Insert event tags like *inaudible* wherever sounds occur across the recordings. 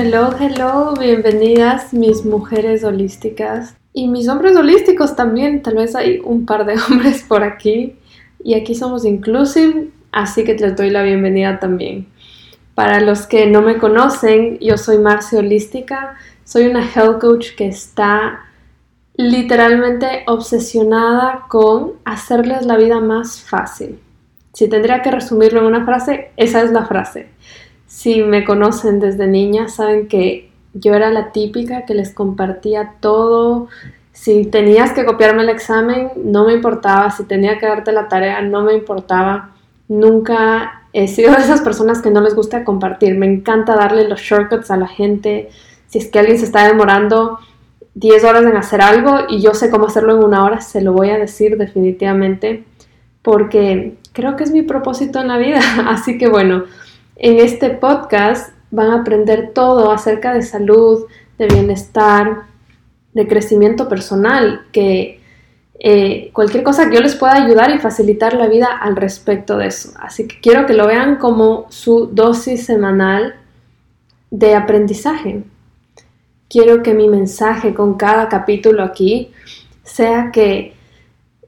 Hello, hello, bienvenidas mis mujeres holísticas y mis hombres holísticos también. Tal vez hay un par de *laughs* hombres por aquí y aquí somos inclusive, así que les doy la bienvenida también. Para los que no me conocen, yo soy Marcia Holística, soy una health coach que está literalmente obsesionada con hacerles la vida más fácil. Si tendría que resumirlo en una frase, esa es la frase. Si me conocen desde niña, saben que yo era la típica que les compartía todo. Si tenías que copiarme el examen, no me importaba. Si tenía que darte la tarea, no me importaba. Nunca he sido de esas personas que no les gusta compartir. Me encanta darle los shortcuts a la gente. Si es que alguien se está demorando 10 horas en hacer algo y yo sé cómo hacerlo en una hora, se lo voy a decir definitivamente porque creo que es mi propósito en la vida. *laughs* Así que bueno, en este podcast van a aprender todo acerca de salud, de bienestar, de crecimiento personal, que eh, cualquier cosa que yo les pueda ayudar y facilitar la vida al respecto de eso. Así que quiero que lo vean como su dosis semanal de aprendizaje. Quiero que mi mensaje con cada capítulo aquí sea que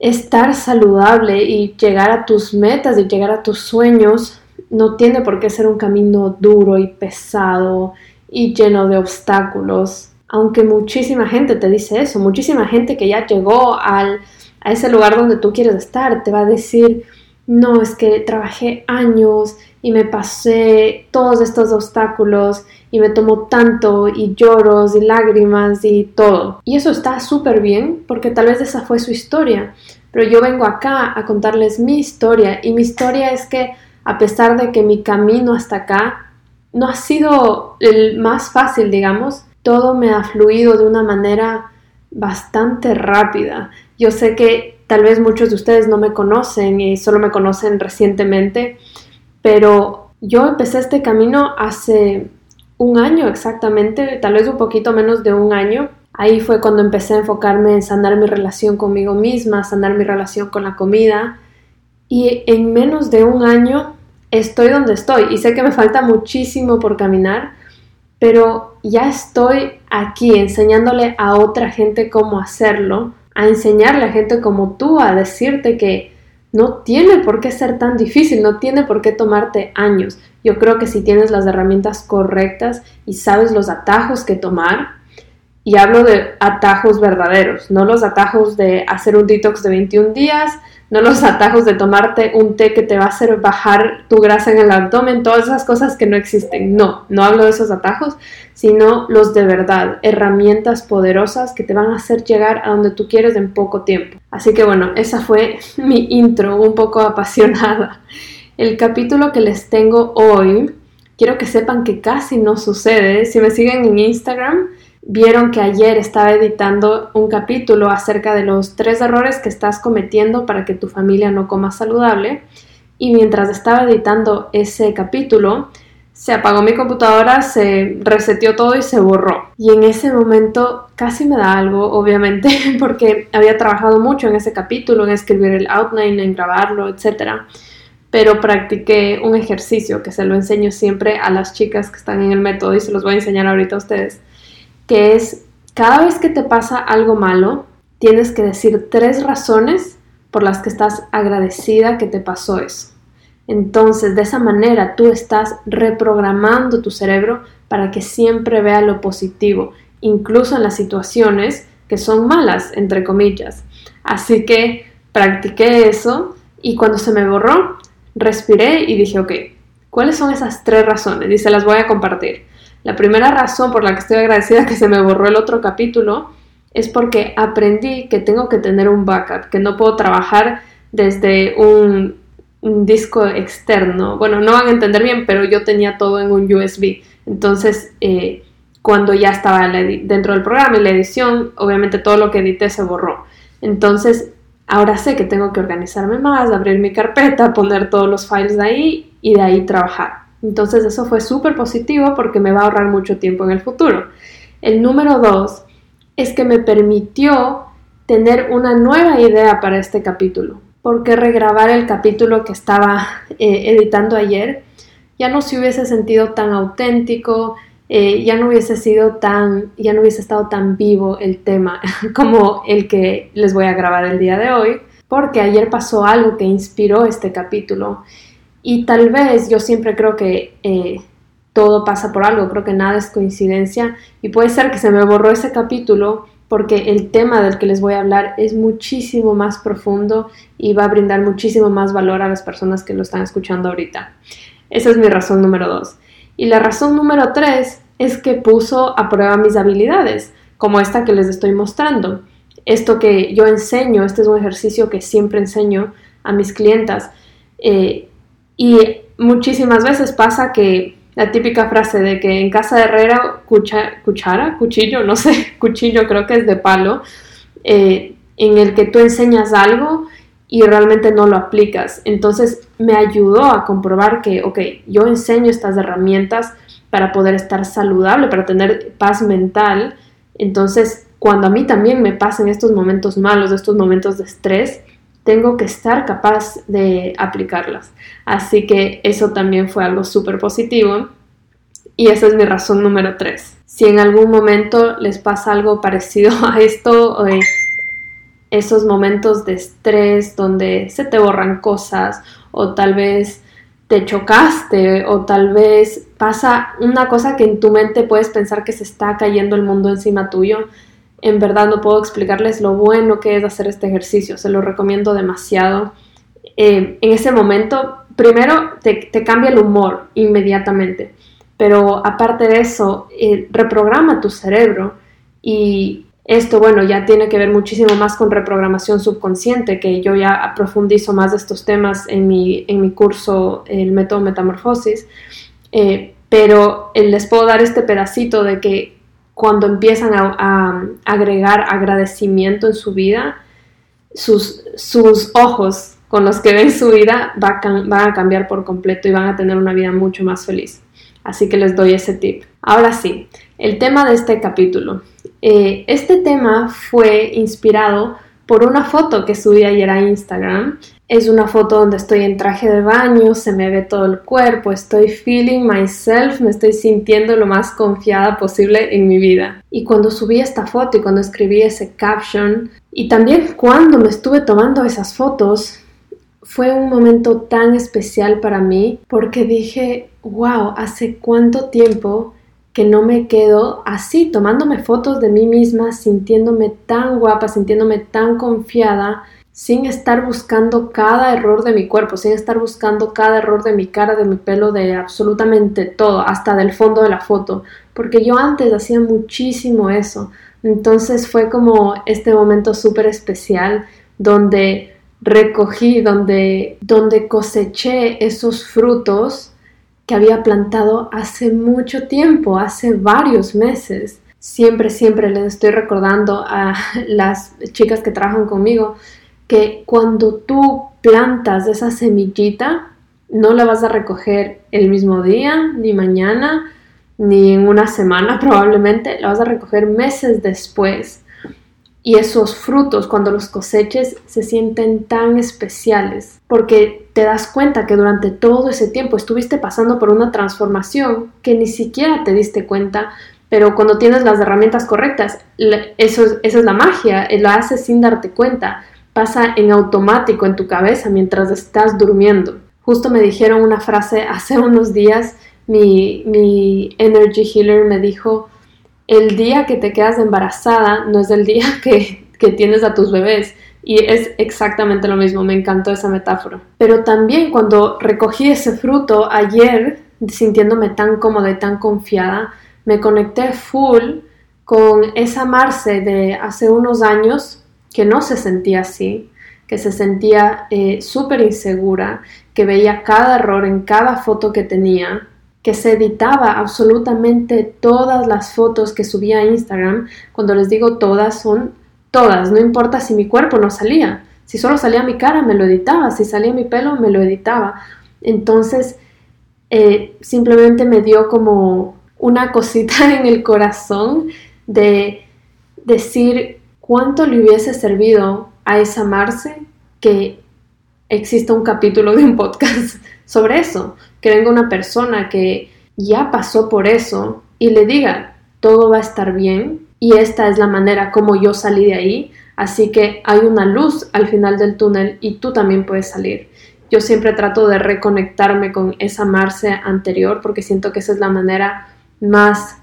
estar saludable y llegar a tus metas y llegar a tus sueños no tiene por qué ser un camino duro y pesado y lleno de obstáculos. Aunque muchísima gente te dice eso, muchísima gente que ya llegó al, a ese lugar donde tú quieres estar, te va a decir, no, es que trabajé años y me pasé todos estos obstáculos y me tomó tanto y lloros y lágrimas y todo. Y eso está súper bien porque tal vez esa fue su historia. Pero yo vengo acá a contarles mi historia y mi historia es que a pesar de que mi camino hasta acá no ha sido el más fácil, digamos, todo me ha fluido de una manera bastante rápida. Yo sé que tal vez muchos de ustedes no me conocen y solo me conocen recientemente, pero yo empecé este camino hace un año exactamente, tal vez un poquito menos de un año. Ahí fue cuando empecé a enfocarme en sanar mi relación conmigo misma, sanar mi relación con la comida, y en menos de un año estoy donde estoy y sé que me falta muchísimo por caminar, pero ya estoy aquí enseñándole a otra gente cómo hacerlo, a enseñarle a gente como tú, a decirte que no tiene por qué ser tan difícil, no tiene por qué tomarte años. Yo creo que si tienes las herramientas correctas y sabes los atajos que tomar, y hablo de atajos verdaderos, no los atajos de hacer un detox de 21 días, no los atajos de tomarte un té que te va a hacer bajar tu grasa en el abdomen, todas esas cosas que no existen. No, no hablo de esos atajos, sino los de verdad, herramientas poderosas que te van a hacer llegar a donde tú quieres en poco tiempo. Así que bueno, esa fue *laughs* mi intro, un poco apasionada. El capítulo que les tengo hoy, quiero que sepan que casi no sucede. Si me siguen en Instagram, vieron que ayer estaba editando un capítulo acerca de los tres errores que estás cometiendo para que tu familia no coma saludable y mientras estaba editando ese capítulo se apagó mi computadora, se reseteó todo y se borró. Y en ese momento casi me da algo, obviamente, *laughs* porque había trabajado mucho en ese capítulo, en escribir el outline, en grabarlo, etc. Pero practiqué un ejercicio que se lo enseño siempre a las chicas que están en el método y se los voy a enseñar ahorita a ustedes que es cada vez que te pasa algo malo, tienes que decir tres razones por las que estás agradecida que te pasó eso. Entonces, de esa manera tú estás reprogramando tu cerebro para que siempre vea lo positivo, incluso en las situaciones que son malas, entre comillas. Así que practiqué eso y cuando se me borró, respiré y dije, ok, ¿cuáles son esas tres razones? Y se las voy a compartir. La primera razón por la que estoy agradecida que se me borró el otro capítulo es porque aprendí que tengo que tener un backup, que no puedo trabajar desde un, disco externo. Bueno, no van a entender bien, pero yo tenía todo en un USB. Entonces, eh, cuando ya estaba dentro del programa y la edición, obviamente todo lo que edité se borró. Entonces, ahora sé que tengo que organizarme más, abrir mi carpeta, poner todos los files de ahí y de ahí trabajar. Entonces eso fue súper positivo porque me va a ahorrar mucho tiempo en el futuro. El número dos es que me permitió tener una nueva idea para este capítulo, porque regrabar el capítulo que estaba eh, editando ayer ya no se hubiese sentido tan auténtico, eh, ya no hubiese sido tan, ya no hubiese estado tan vivo el tema *laughs* como el que les voy a grabar el día de hoy, porque ayer pasó algo que inspiró este capítulo y tal vez yo siempre creo que eh, todo pasa por algo, creo que nada es coincidencia y puede ser que se me borró ese capítulo porque el tema del que les voy a hablar es muchísimo más profundo y va a brindar muchísimo más valor a las personas que lo están escuchando ahorita. Esa es mi razón número dos. Y la razón número tres es que puso a prueba mis habilidades, como esta que les estoy mostrando. Esto que yo enseño, este es un ejercicio que siempre enseño a mis clientas. Eh, y muchísimas veces pasa que la típica frase de que en casa de herrera cuchara, cuchillo, no sé, *laughs* cuchillo creo que es de palo, eh, en el que tú enseñas algo y realmente no lo aplicas. Entonces me ayudó a comprobar que, ok, yo enseño estas herramientas para poder estar saludable, para tener paz mental. Entonces, cuando a mí también me pasan estos momentos malos, estos momentos de estrés, tengo que estar capaz de aplicarlas. Así que eso también fue algo súper positivo y esa es mi razón número tres. Si en algún momento les pasa algo parecido *laughs* a esto, eh, esos momentos de estrés donde se te borran cosas o tal vez te chocaste o tal vez pasa una cosa que en tu mente puedes pensar que se está cayendo el mundo encima tuyo, en verdad no puedo explicarles lo bueno que es hacer este ejercicio, se lo recomiendo demasiado. Eh, en ese momento, primero te, cambia el humor inmediatamente, pero aparte de eso, eh, reprograma tu cerebro y esto, bueno, ya tiene que ver muchísimo más con reprogramación subconsciente, que yo ya profundizo más de estos temas en mi, en mi curso, el método Metamorfosis, eh, pero les puedo dar este pedacito de que cuando empiezan a, agregar agradecimiento en su vida, sus, sus, ojos con los que ven su vida van a cambiar por completo y van a tener una vida mucho más feliz. Así que les doy ese tip. Ahora sí, el tema de este capítulo. Eh, este tema fue inspirado por una foto que subí ayer a Instagram. Es una foto donde estoy en traje de baño, se me ve todo el cuerpo, estoy feeling myself, me estoy sintiendo lo más confiada posible en mi vida. Y cuando subí esta foto y cuando escribí ese caption, y también cuando me estuve tomando esas fotos, fue un momento tan especial para mí porque dije, wow, hace cuánto tiempo que no me quedo así, tomándome fotos de mí misma, sintiéndome tan guapa, sintiéndome tan confiada, sin estar buscando cada error de mi cuerpo, sin estar buscando cada error de mi cara, de mi pelo, de absolutamente todo, hasta del fondo de la foto, porque yo antes hacía muchísimo eso. Entonces fue como este momento súper especial donde recogí, donde, donde coseché esos frutos que había plantado hace mucho tiempo, hace varios meses. Siempre, siempre les estoy recordando a las chicas que trabajan conmigo que cuando tú plantas esa semillita, no la vas a recoger el mismo día, ni mañana, ni en una semana *laughs* probablemente, la vas a recoger meses después. Y esos frutos, cuando los coseches, se sienten tan especiales porque te das cuenta que durante todo ese tiempo estuviste pasando por una transformación que ni siquiera te diste cuenta, pero cuando tienes las herramientas correctas, eso, esa es la magia, lo haces sin darte cuenta, pasa en automático en tu cabeza mientras estás durmiendo. Justo me dijeron una frase *laughs* hace unos días, mi, mi energy healer me dijo, el día que te quedas embarazada no es el día *laughs* que, tienes a tus bebés. Y es exactamente lo mismo, me encantó esa metáfora. Pero también cuando recogí ese fruto ayer, sintiéndome tan cómoda y tan confiada, me conecté full con esa Marce de hace unos años que no se sentía así, que se sentía eh, súper insegura, que veía cada error en cada foto que tenía, que se editaba absolutamente todas las fotos que subía a Instagram. Cuando les digo todas, son todas, no importa si mi cuerpo no salía. Si solo salía mi cara, me lo editaba. Si salía mi pelo, me lo editaba. Entonces, eh, simplemente me dio como una cosita *laughs* en el corazón de decir cuánto le hubiese servido a esa Marce que exista un capítulo de un podcast *laughs* sobre eso, que venga una persona que ya pasó por eso y le diga, todo va a estar bien y esta es la manera como yo salí de ahí, así que hay una luz al final del túnel y tú también puedes salir. Yo siempre trato de reconectarme con esa Marce anterior porque siento que esa es la manera más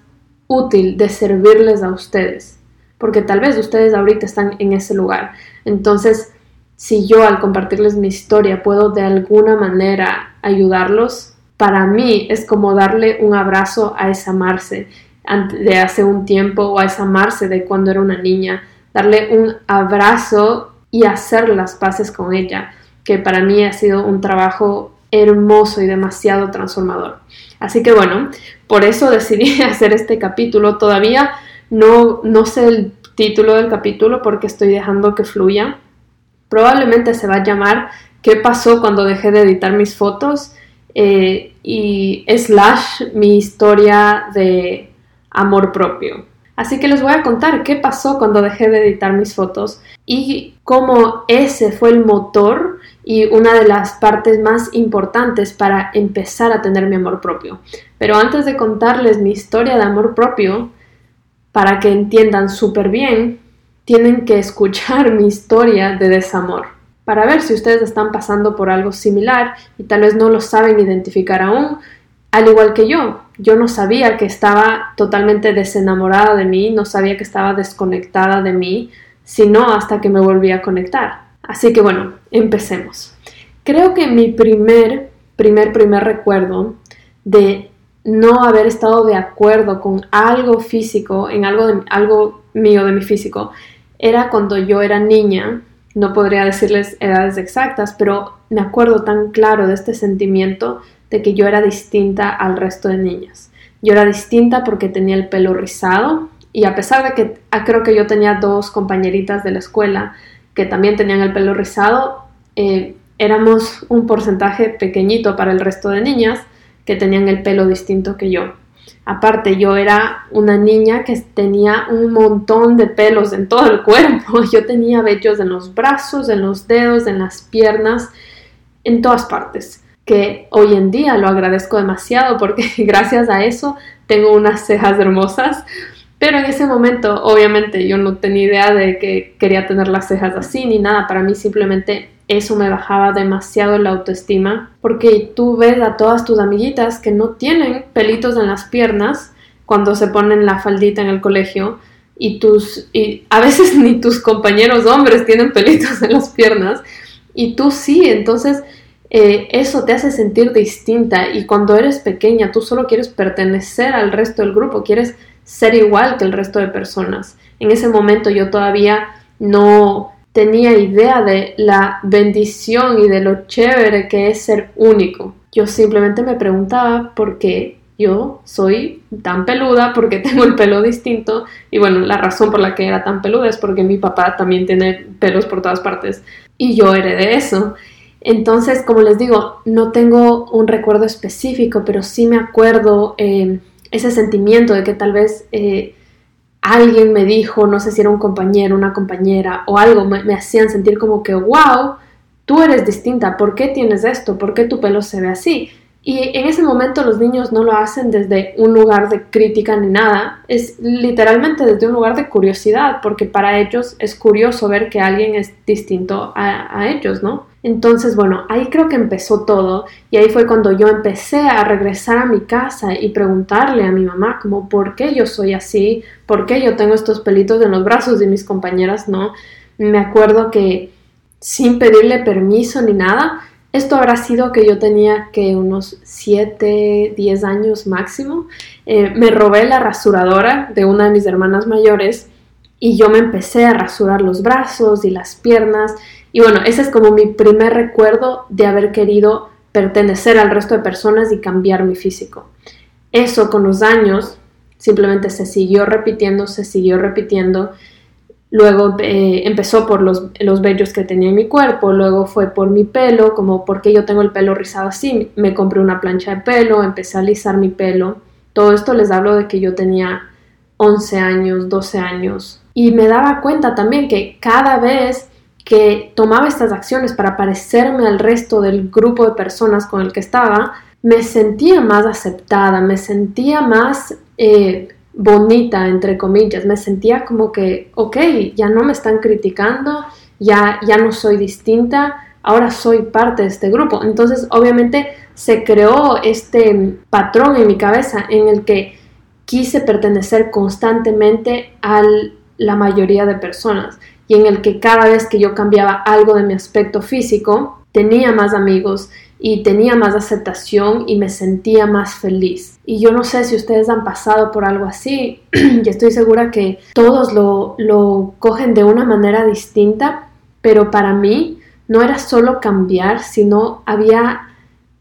útil de servirles a ustedes, porque tal vez ustedes ahorita están en ese lugar. Entonces, si yo al compartirles mi historia puedo de alguna manera ayudarlos, para mí es como darle un abrazo a esa Marce de hace un tiempo o a esa Marce de cuando era una niña, darle un abrazo y hacer las paces con ella, que para mí ha sido un trabajo hermoso y demasiado transformador. Así que bueno, por eso decidí *laughs* hacer este capítulo. Todavía no, no sé el título del capítulo porque estoy dejando que fluya. Probablemente se va a llamar ¿Qué pasó cuando dejé de editar mis fotos? Eh, y slash mi historia de amor propio. Así que les voy a contar qué pasó cuando dejé de editar mis fotos y cómo ese fue el motor y una de las partes más importantes para empezar a tener mi amor propio. Pero antes de contarles mi historia de amor propio, para que entiendan súper bien, tienen que escuchar *laughs* mi historia de desamor para ver si ustedes están pasando por algo similar y tal vez no lo saben identificar aún, al igual que yo. Yo no sabía que estaba totalmente desenamorada de mí, no sabía que estaba desconectada de mí, sino hasta que me volví a conectar. Así que bueno, empecemos. Creo que mi primer, primer, primer recuerdo de no haber estado de acuerdo con algo físico, en algo, algo mío de mi físico, era cuando yo era niña no podría decirles edades exactas, pero me acuerdo tan claro de este sentimiento de que yo era distinta al resto de niñas. Yo era distinta porque tenía el pelo rizado y a pesar de que ah, creo que yo tenía dos compañeritas de la escuela que también tenían el pelo rizado, eh, éramos un porcentaje pequeñito para el resto de niñas que tenían el pelo distinto que yo. Aparte, yo era una niña que tenía un montón de pelos en todo el *laughs* cuerpo. Yo tenía vellos en los brazos, en los dedos, en las piernas, en todas partes. Que hoy en día lo agradezco demasiado porque *laughs* gracias a eso tengo unas cejas hermosas. Pero en ese momento, obviamente, yo no tenía idea de que quería tener las cejas así ni nada. Para mí simplemente eso me bajaba demasiado la autoestima porque tú ves a todas tus amiguitas que no tienen pelitos en las piernas cuando se ponen la faldita en el colegio y tus y a veces *laughs* ni tus compañeros hombres tienen pelitos en las piernas y tú sí, entonces eh, eso te hace sentir distinta y cuando eres pequeña tú solo quieres pertenecer al resto del grupo, quieres ser igual que el resto de personas. En ese momento yo todavía no tenía idea de la bendición y de lo chévere que es ser único. Yo simplemente me preguntaba por qué yo soy tan peluda, porque tengo el pelo distinto. Y bueno, la razón por la que era tan peluda es porque mi papá también tiene pelos por todas partes y yo heredé eso. Entonces, como les digo, no tengo un recuerdo específico, pero sí me acuerdo eh, ese sentimiento de que tal vez eh, alguien me dijo, no sé si era un compañero, una compañera o algo, me, hacían sentir como que, wow, tú eres distinta, ¿por qué tienes esto? ¿Por qué tu pelo se ve así? Y en ese momento los niños no lo hacen desde un lugar de crítica ni nada, es literalmente desde un lugar de curiosidad, porque para ellos es curioso ver que alguien es distinto a, ellos, ¿no? Entonces, bueno, ahí creo que empezó todo y ahí fue cuando yo empecé a regresar a mi casa y preguntarle a mi mamá como, ¿por qué yo soy así? ¿Por qué yo tengo estos pelitos en los brazos y mis compañeras no? Me acuerdo que sin pedirle permiso ni nada, esto habrá sido que yo tenía que unos 7, 10 años máximo. Eh, me robé la rasuradora de una de mis hermanas mayores y yo me empecé a rasurar los brazos y las piernas. Y bueno, ese es como mi primer recuerdo de haber querido pertenecer al resto de personas y cambiar mi físico. Eso con los años simplemente se siguió repitiendo, se siguió repitiendo Luego eh, empezó por los, los, vellos que tenía en mi cuerpo, luego fue por mi pelo, como porque yo tengo el pelo rizado así, me compré una plancha de pelo, empecé a alisar mi pelo. Todo esto les hablo de que yo tenía 11 años, 12 años. Y me daba cuenta también que cada vez que tomaba estas acciones para parecerme al resto del grupo de personas con el que estaba, me sentía más aceptada, me sentía más eh, bonita, entre comillas. Me sentía como que, ok, ya no me están criticando, ya, ya no soy distinta, ahora soy parte de este grupo. Entonces, obviamente, se creó este patrón en mi cabeza en el que quise pertenecer constantemente a la mayoría de personas y en el que cada vez que yo cambiaba algo de mi aspecto físico, tenía más amigos y tenía más aceptación y me sentía más feliz. Y yo no sé si ustedes han pasado por algo así *clears throat* y estoy segura que todos lo, lo cogen de una manera distinta, pero para mí no era solo cambiar, sino había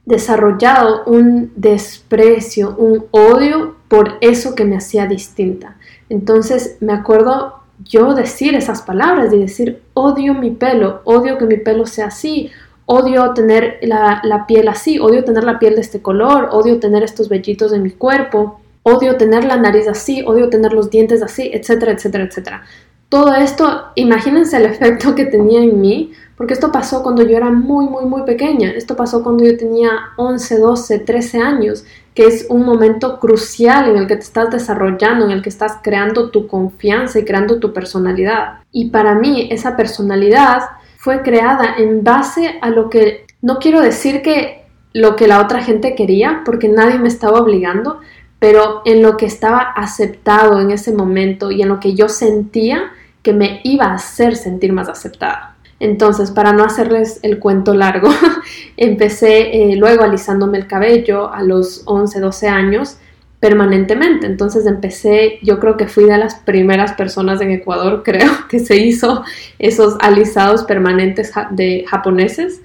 desarrollado un desprecio, un odio por eso que me hacía distinta. Entonces me acuerdo yo decir esas palabras y decir odio mi pelo, odio que mi pelo sea así, odio tener la, la, piel así, odio tener la piel de este color, odio tener estos vellitos en mi cuerpo, odio tener la nariz así, odio tener los dientes así, etcétera, etcétera, etcétera. Todo esto, imagínense el efecto que tenía en mí, porque esto pasó cuando yo era muy, muy, muy pequeña. Esto pasó cuando yo tenía 11, 12, 13 años, que es un momento crucial en el que te estás desarrollando, en el que estás creando tu confianza y creando tu personalidad. Y para mí esa personalidad fue creada en base a lo que, no quiero decir que lo que la otra gente quería, porque nadie me estaba obligando, pero en lo que estaba aceptado en ese momento y en lo que yo sentía que me iba a hacer sentir más aceptada. Entonces, para no hacerles el cuento largo, *laughs* empecé eh, luego alisándome el cabello a los 11, 12 años permanentemente. Entonces empecé, yo creo que fui de las primeras personas en Ecuador, *laughs* creo, que se hizo esos alisados permanentes de japoneses,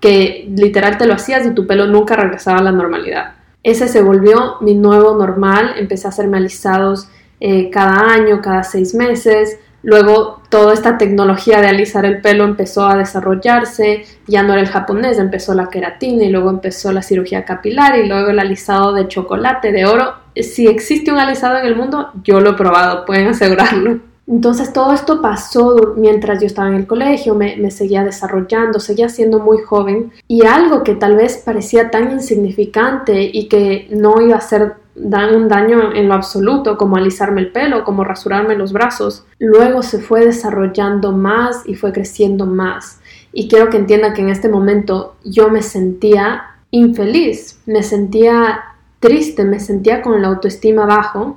que literal te lo hacías y tu pelo nunca regresaba a la normalidad. Ese se volvió mi nuevo normal, empecé a hacerme alisados eh, cada año, cada seis meses. Luego toda esta tecnología de alisar el pelo empezó a desarrollarse, ya no era el japonés, empezó la queratina y luego empezó la cirugía capilar y luego el alisado de chocolate, de oro. Si existe un alisado en el mundo, yo lo he probado, pueden asegurarlo. Entonces todo esto pasó mientras yo estaba en el colegio, me, seguía desarrollando, seguía siendo muy joven y algo que tal vez parecía tan insignificante y que no iba a ser un daño en lo absoluto, como alisarme el pelo, como rasurarme los brazos, luego se fue desarrollando más y fue creciendo más. Y quiero que entienda que en este momento yo me sentía infeliz, me sentía triste, me sentía con la autoestima bajo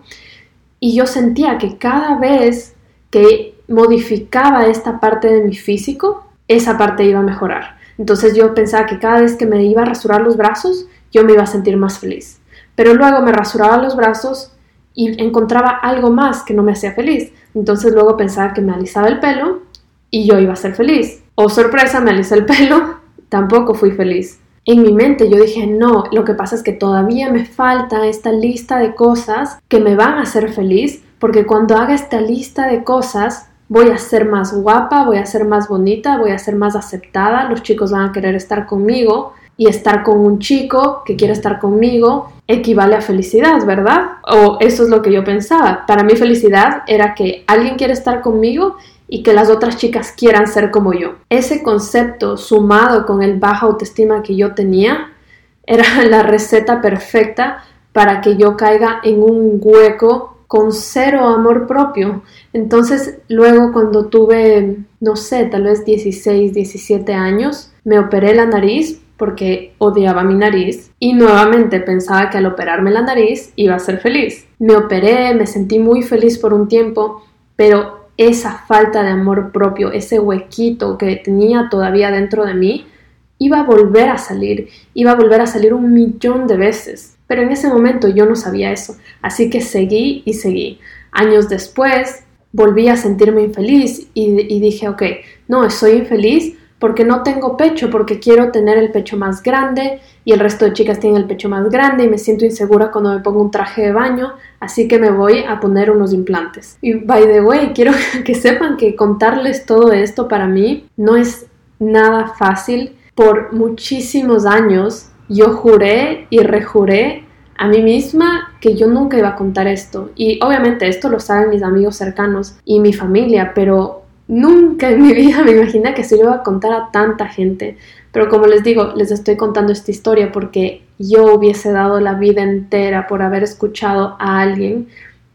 y yo sentía que cada vez que modificaba esta parte de mi físico, esa parte iba a mejorar. Entonces yo pensaba que cada vez que me iba a rasurar los brazos, yo me iba a sentir más feliz. Pero luego me rasuraba los brazos y encontraba algo más que no me hacía feliz. Entonces luego pensaba que me alisaba el pelo y yo iba a ser feliz. O oh, sorpresa, me alisé el *laughs* pelo, tampoco fui feliz. En mi mente yo dije, no, lo que pasa es que todavía me falta esta lista de cosas que me van a hacer feliz porque cuando haga esta lista de cosas voy a ser más guapa, voy a ser más bonita, voy a ser más aceptada, los chicos van a querer estar conmigo y estar con un chico que quiere estar conmigo equivale a felicidad, ¿verdad? O eso es lo que yo pensaba. Para mí felicidad era que alguien quiere estar conmigo y que las otras chicas quieran ser como yo. Ese concepto sumado con el baja autoestima que yo tenía era *laughs* la receta perfecta para que yo caiga en un hueco con cero amor propio. Entonces, luego cuando tuve, no sé, tal vez 16, 17 años, me operé la nariz porque odiaba mi nariz y nuevamente pensaba que al operarme la nariz iba a ser feliz. Me operé, me sentí muy feliz por un tiempo, pero esa falta de amor propio, ese huequito que tenía todavía dentro de mí, iba a volver a salir, iba a volver a salir un millón de veces. Pero en ese momento yo no sabía eso, así que seguí y seguí. Años después volví a sentirme infeliz y, dije, ok, no, soy infeliz porque no tengo pecho, porque quiero tener el pecho más grande y el resto de chicas tienen el pecho más grande y me siento insegura cuando me pongo un traje de baño, así que me voy a poner unos implantes. Y by the way, quiero *laughs* que sepan que contarles todo esto para mí no es nada fácil. Por muchísimos años yo juré y rejuré a mí misma que yo nunca iba a contar esto. Y obviamente esto lo saben mis amigos cercanos y mi familia, pero nunca en mi vida me imaginé que se lo iba a contar a tanta gente. Pero como les digo, les estoy contando esta historia porque yo hubiese dado la vida entera por haber escuchado a alguien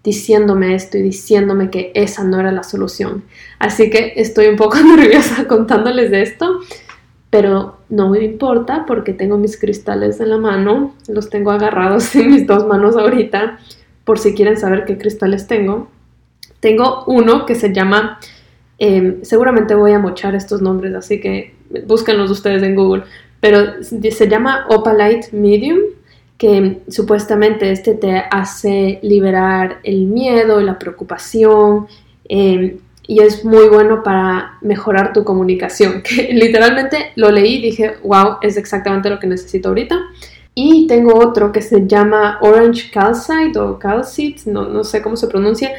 diciéndome esto y diciéndome que esa no era la solución. Así que estoy un poco *laughs* nerviosa contándoles de esto, pero no me importa porque tengo mis cristales en la mano, los tengo agarrados *laughs* en mis dos manos ahorita, por si quieren saber qué cristales tengo. Tengo uno que se llama, em, seguramente voy a mochar estos nombres, así que búsquenlos ustedes en Google, pero se llama Opalite Medium que supuestamente este te hace liberar el miedo, la preocupación em, y es muy bueno para mejorar tu comunicación. *laughs* Que literalmente lo leí y dije, wow, es exactamente lo que necesito ahorita. Y tengo otro que se llama Orange Calcite o Calcite, no, no sé cómo se pronuncia,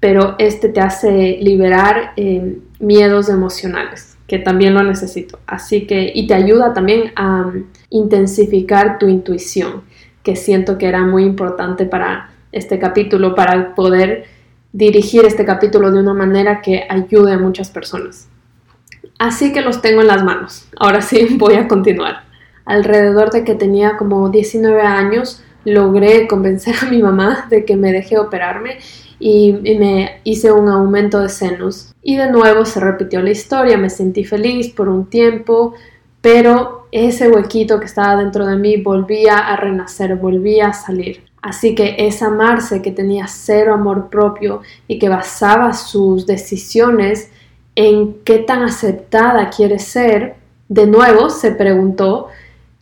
pero este te hace liberar em, miedos emocionales, que también lo necesito. Así que, y te ayuda también a um, intensificar tu intuición que siento que era muy importante para este capítulo, para poder dirigir este capítulo de una manera que ayude a muchas personas. Así que los tengo en las manos. Ahora sí *laughs* voy a continuar. Alrededor de que tenía como 19 años, logré convencer a mi mamá de que me dejé operarme y, me hice un aumento de senos. Y de nuevo se repitió la historia, me sentí feliz por un tiempo, pero ese huequito que estaba dentro de mí volvía a renacer, volvía a salir. Así que esa Marce que tenía cero amor propio y que basaba sus decisiones en qué tan aceptada quiere ser, de nuevo se preguntó,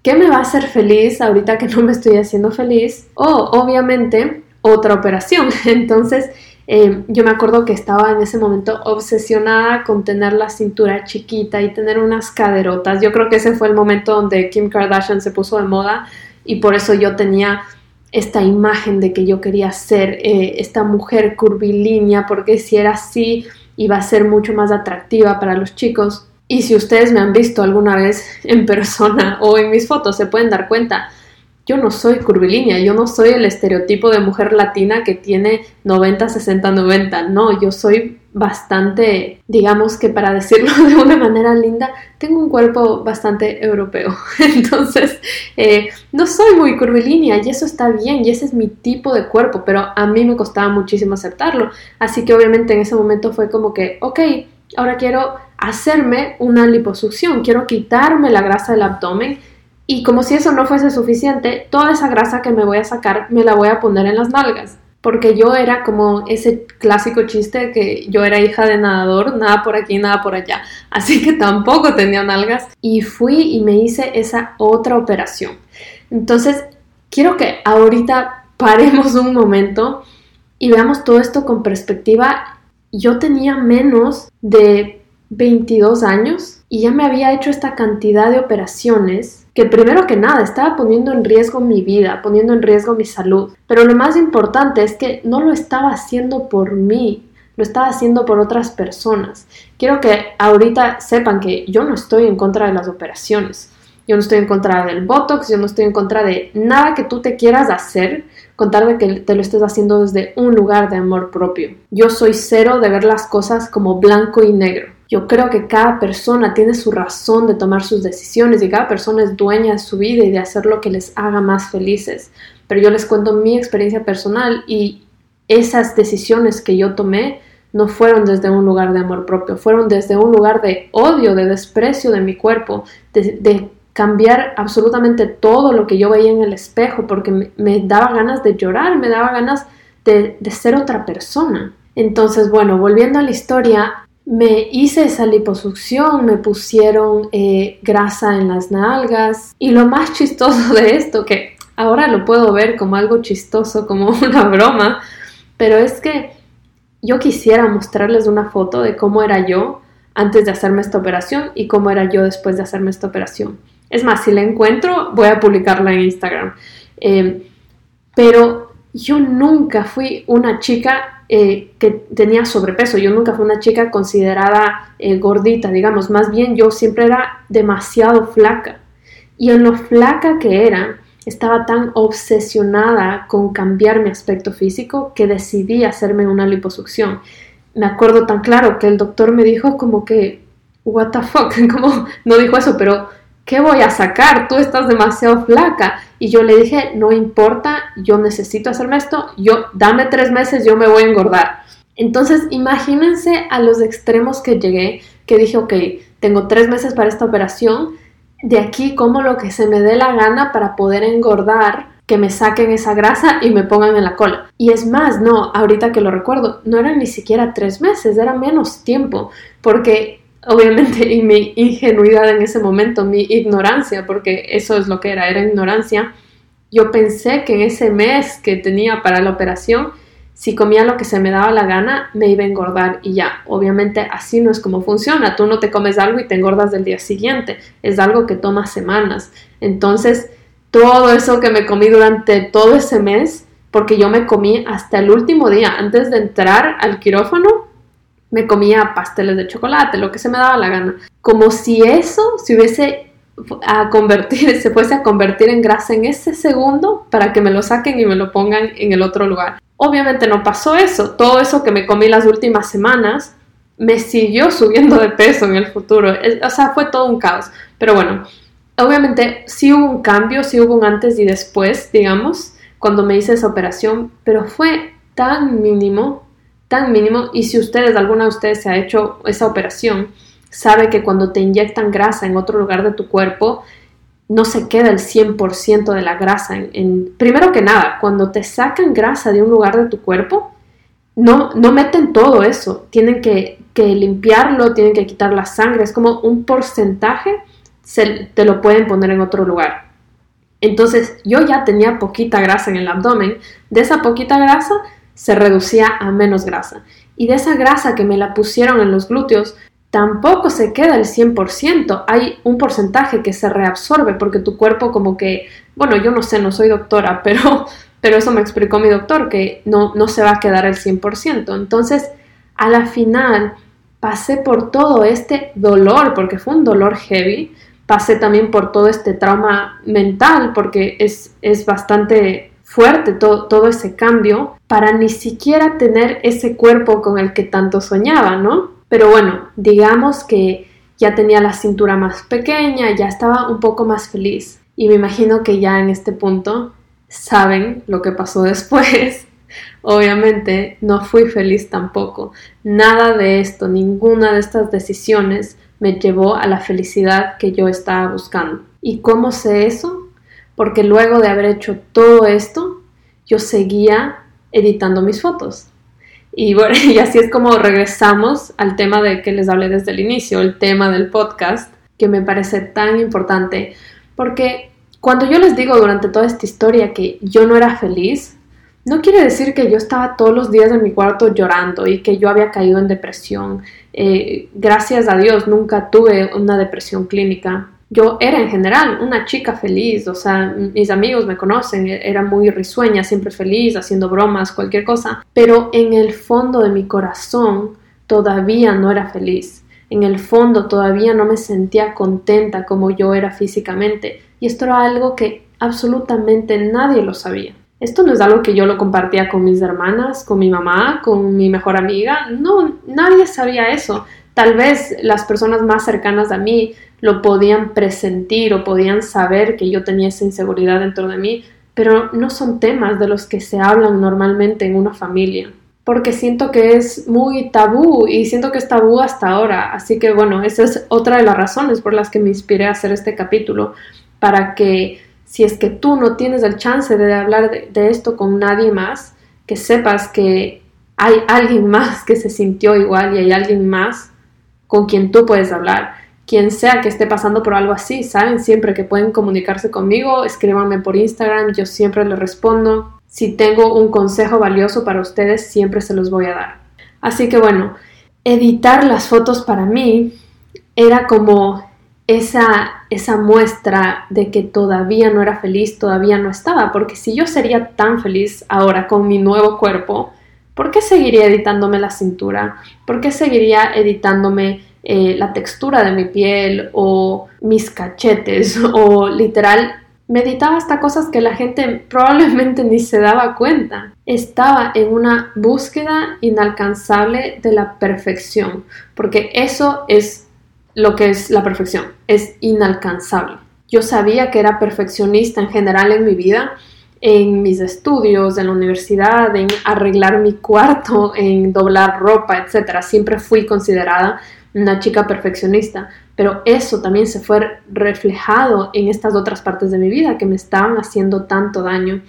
¿qué me va a hacer feliz ahorita que no me estoy haciendo feliz? O obviamente otra operación. *laughs* Entonces eh, yo me acuerdo que estaba en ese momento obsesionada con tener la cintura chiquita y tener unas caderotas. Yo creo que ese fue el momento donde Kim Kardashian se puso de moda y por eso yo tenía esta imagen de que yo quería ser eh, esta mujer curvilínea, porque si era así iba a ser mucho más atractiva para los chicos. Y si ustedes me han visto alguna vez en persona o en mis fotos, se pueden dar cuenta yo no soy curvilínea, yo no soy el estereotipo de mujer latina que tiene 90, 60, 90, no, yo soy bastante, digamos que para decirlo *laughs* de una manera linda, tengo un cuerpo bastante europeo, *laughs* entonces eh, no soy muy curvilínea y eso está bien y ese es mi tipo de cuerpo, pero a mí me costaba muchísimo aceptarlo, así que obviamente en ese momento fue como que, ok, ahora quiero hacerme una liposucción, quiero quitarme la grasa del abdomen, y como si eso no fuese suficiente, toda esa grasa que me voy a sacar me la voy a poner en las nalgas. Porque yo era como ese clásico chiste que yo era hija de nadador, nada por aquí, nada por allá. Así que tampoco tenía nalgas. Y fui y me hice esa otra operación. Entonces, quiero que ahorita paremos un momento y veamos todo esto con perspectiva. Yo tenía menos de 22 años y ya me había hecho esta cantidad de operaciones que primero que nada estaba poniendo en riesgo mi vida, poniendo en riesgo mi salud. Pero lo más importante es que no lo estaba haciendo por mí, lo estaba haciendo por otras personas. Quiero que ahorita sepan que yo no estoy en contra de las operaciones. Yo no estoy en contra del Botox, yo no estoy en contra de nada que tú te quieras hacer, contar de que te lo estés haciendo desde un lugar de amor propio. Yo soy cero de ver las cosas como blanco y negro. Yo creo que cada persona tiene su razón de tomar sus decisiones y cada persona es dueña de su vida y de hacer lo que les haga más felices. Pero yo les cuento mi experiencia personal y esas decisiones que yo tomé no fueron desde un lugar de amor propio, fueron desde un lugar de odio, de desprecio de mi cuerpo, de, cambiar absolutamente todo lo que yo veía en el espejo, porque me, daba ganas de llorar, me daba ganas de, ser otra persona. Entonces, bueno, volviendo a la historia, me hice esa liposucción, me pusieron eh, grasa en las nalgas y lo más chistoso de esto, que ahora lo puedo ver como algo chistoso, como *laughs* una broma, pero es que yo quisiera mostrarles una foto de cómo era yo antes de hacerme esta operación y cómo era yo después de hacerme esta operación. Es más, si la encuentro, voy a publicarla en Instagram. Eh, pero yo nunca fui una chica eh, que tenía sobrepeso. Yo nunca fui una chica considerada eh, gordita, digamos. Más bien yo siempre era demasiado flaca. Y en lo flaca que era, estaba tan obsesionada con cambiar mi aspecto físico que decidí hacerme una liposucción. me acuerdo tan claro que el doctor me dijo como que, what the fuck, *laughs* como no dijo eso, pero ¿qué voy a sacar? Tú estás demasiado flaca. Y yo le dije, no importa, yo necesito hacerme esto, yo dame tres meses, yo me voy a engordar. Entonces, imagínense a los extremos que llegué, que dije, ok, tengo tres meses para esta operación, de aquí como lo que se me dé la gana para poder engordar, que me saquen esa grasa y me pongan en la cola. Y es más, no, ahorita que lo recuerdo, no eran ni siquiera tres meses, era menos tiempo, porque obviamente y mi ingenuidad en ese momento, mi ignorancia, porque eso es lo que era, era ignorancia, yo pensé que en ese mes que tenía para la operación, si comía lo que se me daba la gana, me iba a engordar y ya. Obviamente así no es como funciona. Tú no te comes algo y te engordas del día siguiente. Es algo que toma semanas. Entonces, todo eso que me comí durante todo ese mes, porque yo me comí hasta el último día, antes de entrar al quirófano, me comía pasteles de chocolate, lo que se me daba la gana. Como si eso se hubiese a convertir, *laughs* se fuese a convertir en grasa en ese segundo para que me lo saquen y me lo pongan en el otro lugar. Obviamente no pasó eso. Todo eso que me comí las últimas semanas me siguió *laughs* subiendo de peso en el futuro. O sea, fue todo un caos. Pero bueno, obviamente sí hubo un cambio, sí hubo un antes y después, digamos, cuando me hice esa operación, pero fue tan mínimo tan mínimo y si ustedes, alguna de ustedes se ha hecho esa operación, sabe que cuando te inyectan grasa en otro lugar de tu cuerpo, no se queda el 100% de la grasa. En, primero que nada, cuando te sacan grasa de un lugar de tu cuerpo, no, no meten todo eso, tienen que, limpiarlo, tienen que quitar la sangre, es como un porcentaje, se, te lo pueden poner en otro lugar. Entonces yo ya tenía poquita grasa en el abdomen, de esa poquita grasa se reducía a menos grasa. Y de esa grasa que me la pusieron en los glúteos, tampoco se queda el 100%. Hay un porcentaje que se reabsorbe porque tu cuerpo como que, bueno, yo no sé, no soy doctora, *laughs* pero, pero eso me explicó mi doctor, que no, no se va a quedar el 100%. Entonces, a la final, pasé por todo este dolor, porque fue un dolor heavy. Pasé también por todo este trauma mental, porque es, es bastante fuerte todo, todo ese cambio para ni siquiera tener ese cuerpo con el que tanto soñaba, ¿no? Pero bueno, digamos que ya tenía la cintura más pequeña, ya estaba un poco más feliz. Y me imagino que ya en este punto saben lo que pasó *laughs* después. Obviamente no fui feliz tampoco. Nada de esto, ninguna de estas decisiones me llevó a la felicidad que yo estaba buscando. ¿Y cómo sé eso? Porque luego de haber hecho todo esto, yo seguía editando mis fotos. Y bueno, *laughs* y así es como regresamos al tema de que les hablé desde el inicio, el tema del podcast, que me parece tan importante, porque cuando yo les digo durante toda esta historia que yo no era feliz, no quiere decir que yo estaba todos los días en mi cuarto llorando y que yo había caído en depresión. Eh, gracias a Dios nunca tuve una depresión clínica yo era en general una chica feliz, o sea, mis amigos me conocen, e-, era muy risueña, siempre feliz, haciendo bromas, cualquier cosa, pero en el fondo de mi corazón todavía no era feliz. En el fondo todavía no me sentía contenta como yo era físicamente, y esto era algo que absolutamente nadie lo sabía. Esto no es algo que yo lo compartía con mis hermanas, con mi mamá, con mi mejor amiga, no, nadie sabía eso. Tal vez las personas más cercanas a mí lo podían presentir o podían saber que yo tenía esa inseguridad dentro de mí, pero no son temas de los que se hablan normalmente en una familia, porque siento que es muy tabú y siento que es tabú hasta ahora, así que bueno, esa es otra de las razones por las que me inspiré a hacer este capítulo, para que si es que tú no tienes el chance de hablar de, de esto con nadie más, que sepas que hay alguien más que se sintió igual y hay alguien más con quien tú puedes hablar quien sea que esté pasando por algo así, saben siempre que pueden comunicarse conmigo, escríbanme por Instagram, yo siempre les respondo. Si tengo un consejo valioso para ustedes, siempre se los voy a dar. Así que bueno, editar las fotos para mí era como esa, esa muestra de que todavía no era feliz, todavía no estaba, porque si yo sería tan feliz ahora con mi nuevo cuerpo, ¿por qué seguiría editándome la cintura? ¿Por qué seguiría editándome eh, la textura de mi piel o mis cachetes *laughs* o literal Meditaba hasta cosas que la gente probablemente ni se daba cuenta. Estaba en una búsqueda inalcanzable de la perfección, porque eso es lo que es la perfección, es inalcanzable. Yo sabía que era perfeccionista en general en mi vida, en mis estudios, en la universidad, en arreglar mi cuarto, en doblar ropa, etc. Siempre fui considerada una chica perfeccionista, pero eso también se fue reflejado en estas otras partes de mi vida que me estaban haciendo tanto daño.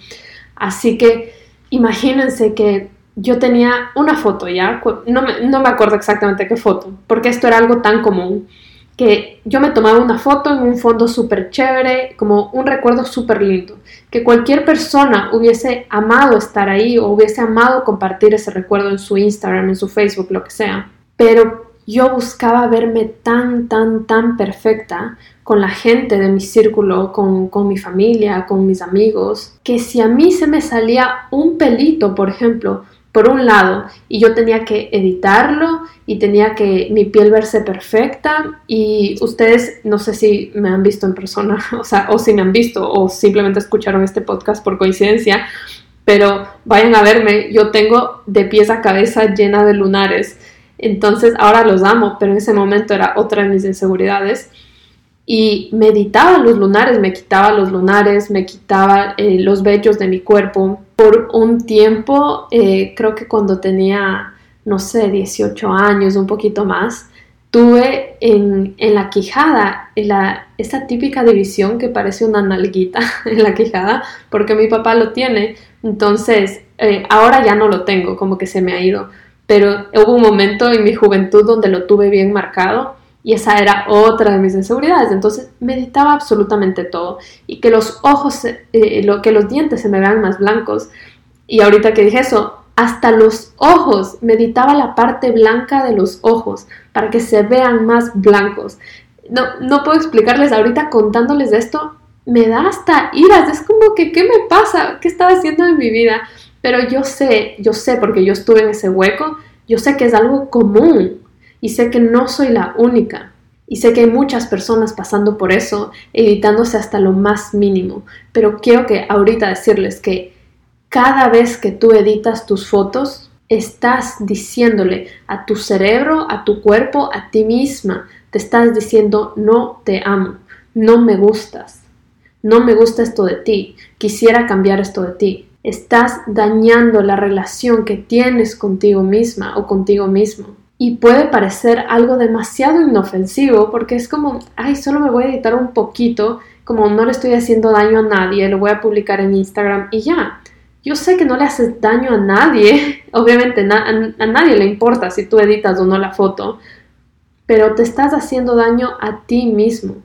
Así que imagínense que yo tenía una foto ya, no me, no me acuerdo exactamente qué foto, porque esto era algo tan común que yo me tomaba una foto en un fondo súper chévere, como un recuerdo súper lindo, que cualquier persona hubiese amado estar ahí o hubiese amado compartir ese recuerdo en su Instagram, en su Facebook, lo que sea. Pero yo buscaba verme tan, tan, tan perfecta con la gente de mi círculo, con, con, mi familia, con mis amigos, que si a mí se me salía un pelito, por ejemplo, por un lado, y yo tenía que editarlo y tenía que mi piel verse perfecta y ustedes no sé si me han visto en persona, *laughs* o sea, o si me han visto o simplemente escucharon este podcast por coincidencia, pero vayan a verme, yo tengo de pies a cabeza llena de lunares. Entonces ahora los amo, pero en ese momento era otra de mis inseguridades y meditaba los lunares, me quitaba los lunares, me quitaba eh, los vellos de mi cuerpo. Por un tiempo, eh, creo que cuando tenía, no sé, 18 años, un poquito más, tuve en, la quijada esa típica división que parece una nalguita *laughs* en la quijada, porque mi papá lo tiene. Entonces, eh, ahora ya no lo tengo, como que se me ha ido. Pero hubo un momento en mi juventud donde lo tuve bien marcado y esa era otra de mis inseguridades. Entonces meditaba absolutamente todo. Y que los ojos, eh, lo, que los dientes se me vean más blancos. Y ahorita que dije eso, hasta los ojos, meditaba la parte blanca de los ojos para que se vean más blancos. No, no puedo explicarles ahorita contándoles esto, me da hasta iras, es como que, ¿qué me pasa? ¿Qué estaba haciendo en mi vida? Pero yo sé, yo sé, porque yo estuve en ese hueco, yo sé que es algo común, y sé que no soy la única. Y sé que hay muchas personas pasando por eso, editándose hasta lo más mínimo. Pero quiero que ahorita decirles que cada vez que tú editas tus fotos, estás diciéndole a tu cerebro, a tu cuerpo, a ti misma, te estás diciendo no te amo, no me gustas, no me gusta esto de ti, quisiera cambiar esto de ti. Estás dañando la relación que tienes contigo misma o contigo mismo y puede parecer algo demasiado inofensivo porque es como, ay, solo me voy a editar un poquito, como no le estoy haciendo daño a nadie, lo voy a publicar en Instagram y ya. Yo sé que no le haces daño a nadie, *laughs* obviamente a, nadie le importa si tú editas o no la foto, pero te estás haciendo daño a ti mismo.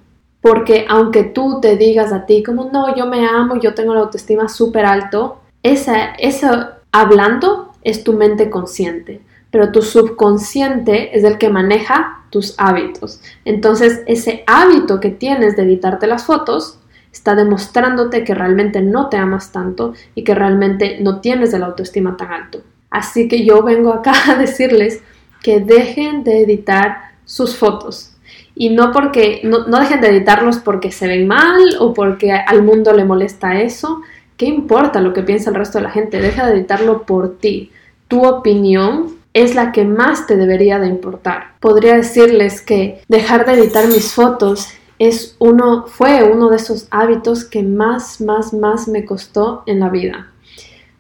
Porque aunque tú te digas a ti como, no, yo me amo, yo tengo la autoestima súper alto, esa, eso hablando es tu mente consciente pero tu subconsciente es el que maneja tus hábitos. Entonces, ese hábito que tienes de editarte las fotos está demostrándote que realmente no te amas tanto y que realmente no tienes el autoestima tan alto. Así que yo vengo acá *laughs* a decirles que dejen de editar sus fotos. Y no porque, no, no dejen de editarlos porque se ven mal o porque al mundo le molesta eso. ¿Qué importa lo que piensa el resto de la gente? Deja de editarlo por ti. Tu opinión es la que más te debería de importar. Podría decirles que dejar de editar mis fotos es uno, fue uno de esos hábitos que más, más, más me costó en la vida.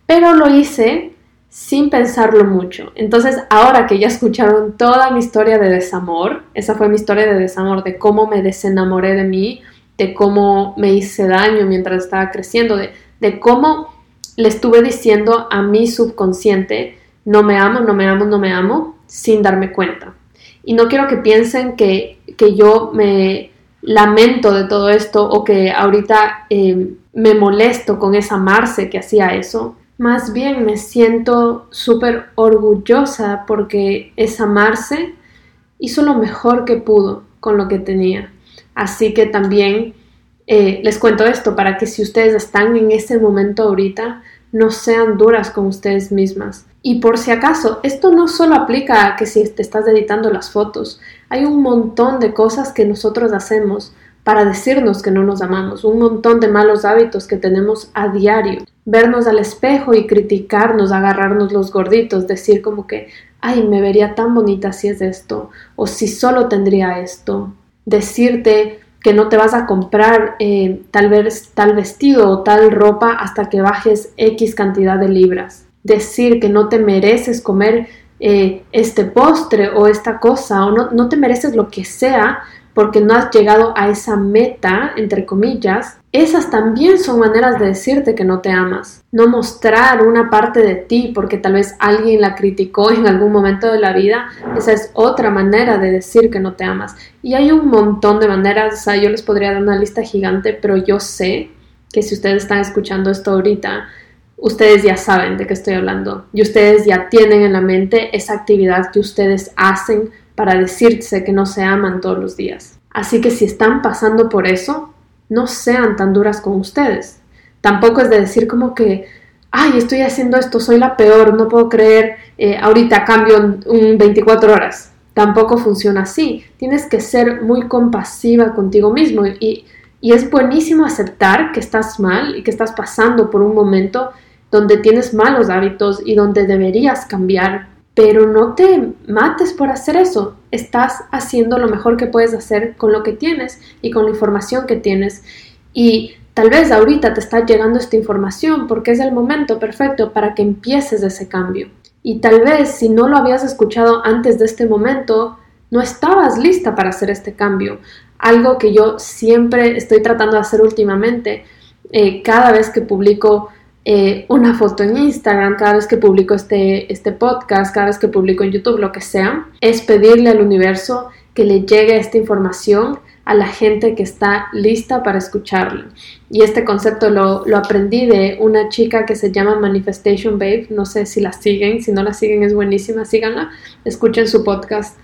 Pero lo hice sin pensarlo mucho. Entonces, ahora que ya escucharon toda mi historia de desamor, esa fue mi historia de desamor, de cómo me desenamoré de mí, de cómo me hice daño mientras estaba creciendo, de, de cómo le estuve diciendo a mi subconsciente no me amo, no me amo, no me amo, sin darme cuenta. Y no quiero que piensen que, yo me lamento de todo esto o que ahorita eh, me molesto con esa Marce que hacía eso. Más bien me siento súper orgullosa porque esa Marce hizo lo mejor que pudo con lo que tenía. Así que también eh, les cuento esto para que si ustedes están en ese momento ahorita, no sean duras con ustedes mismas. Y por si acaso, esto no solo aplica a que si te estás editando las fotos, hay un montón de cosas que nosotros hacemos para decirnos que no nos amamos, un montón de malos hábitos que tenemos a diario. Vernos al espejo y criticarnos, agarrarnos los gorditos, decir como que, ay, me vería tan bonita si es esto, o si solo tendría esto. Decirte que no te vas a comprar eh, tal vez tal vestido o tal ropa hasta que bajes X cantidad de libras. Decir que no te mereces comer eh, este postre o esta cosa o no, no te mereces lo que sea porque no has llegado a esa meta, entre comillas, esas también son maneras de decirte que no te amas. No mostrar una parte de ti porque tal vez alguien la criticó en algún momento de la vida, esa es otra manera de decir que no te amas. Y hay un montón de maneras, o sea, yo les podría dar una lista gigante, pero yo sé que si ustedes están escuchando esto ahorita, ustedes ya saben de qué estoy hablando y ustedes ya tienen en la mente esa actividad que ustedes hacen para decirse que no se aman todos los días. Así que si están pasando por eso, no sean tan duras con ustedes. Tampoco es de decir como que, ay, estoy haciendo esto, soy la peor, no puedo creer, eh, ahorita cambio un 24 horas. Tampoco funciona así. Tienes que ser muy compasiva contigo mismo y, y es buenísimo aceptar que estás mal y que estás pasando por un momento donde tienes malos hábitos y donde deberías cambiar pero no te mates por hacer eso. Estás haciendo lo mejor que puedes hacer con lo que tienes y con la información que tienes. Y tal vez ahorita te está llegando esta información porque es el momento perfecto para que empieces ese cambio. Y tal vez si no lo habías escuchado antes de este momento, no estabas lista para hacer este cambio. Algo que yo siempre estoy tratando de hacer últimamente, eh, cada vez que publico eh, una foto en Instagram, cada vez que publico este, este podcast, cada vez que publico en YouTube, lo que sea, es pedirle al universo que le llegue esta información a la gente que está lista para escucharlo. Y este concepto lo, lo, aprendí de una chica que se llama Manifestation Babe. No sé si la siguen, si no la siguen es buenísima, síganla, escuchen su podcast.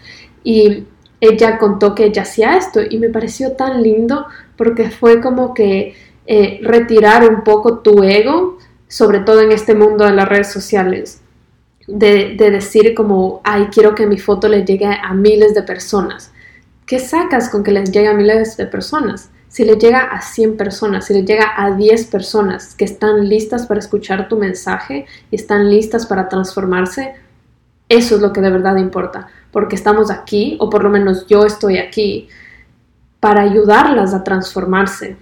Y ella contó que ella hacía esto y me pareció tan lindo porque fue como que eh, retirar un poco tu ego sobre todo en este mundo de las redes sociales, de, decir como, ay, quiero que mi foto le llegue a miles de personas. ¿Qué sacas con que les llegue a miles de personas? Si le llega a 100 personas, si le llega a 10 personas que están listas para escuchar tu mensaje y están listas para transformarse, eso es lo que de verdad importa, porque estamos aquí, o por lo menos yo estoy aquí, para ayudarlas a transformarse,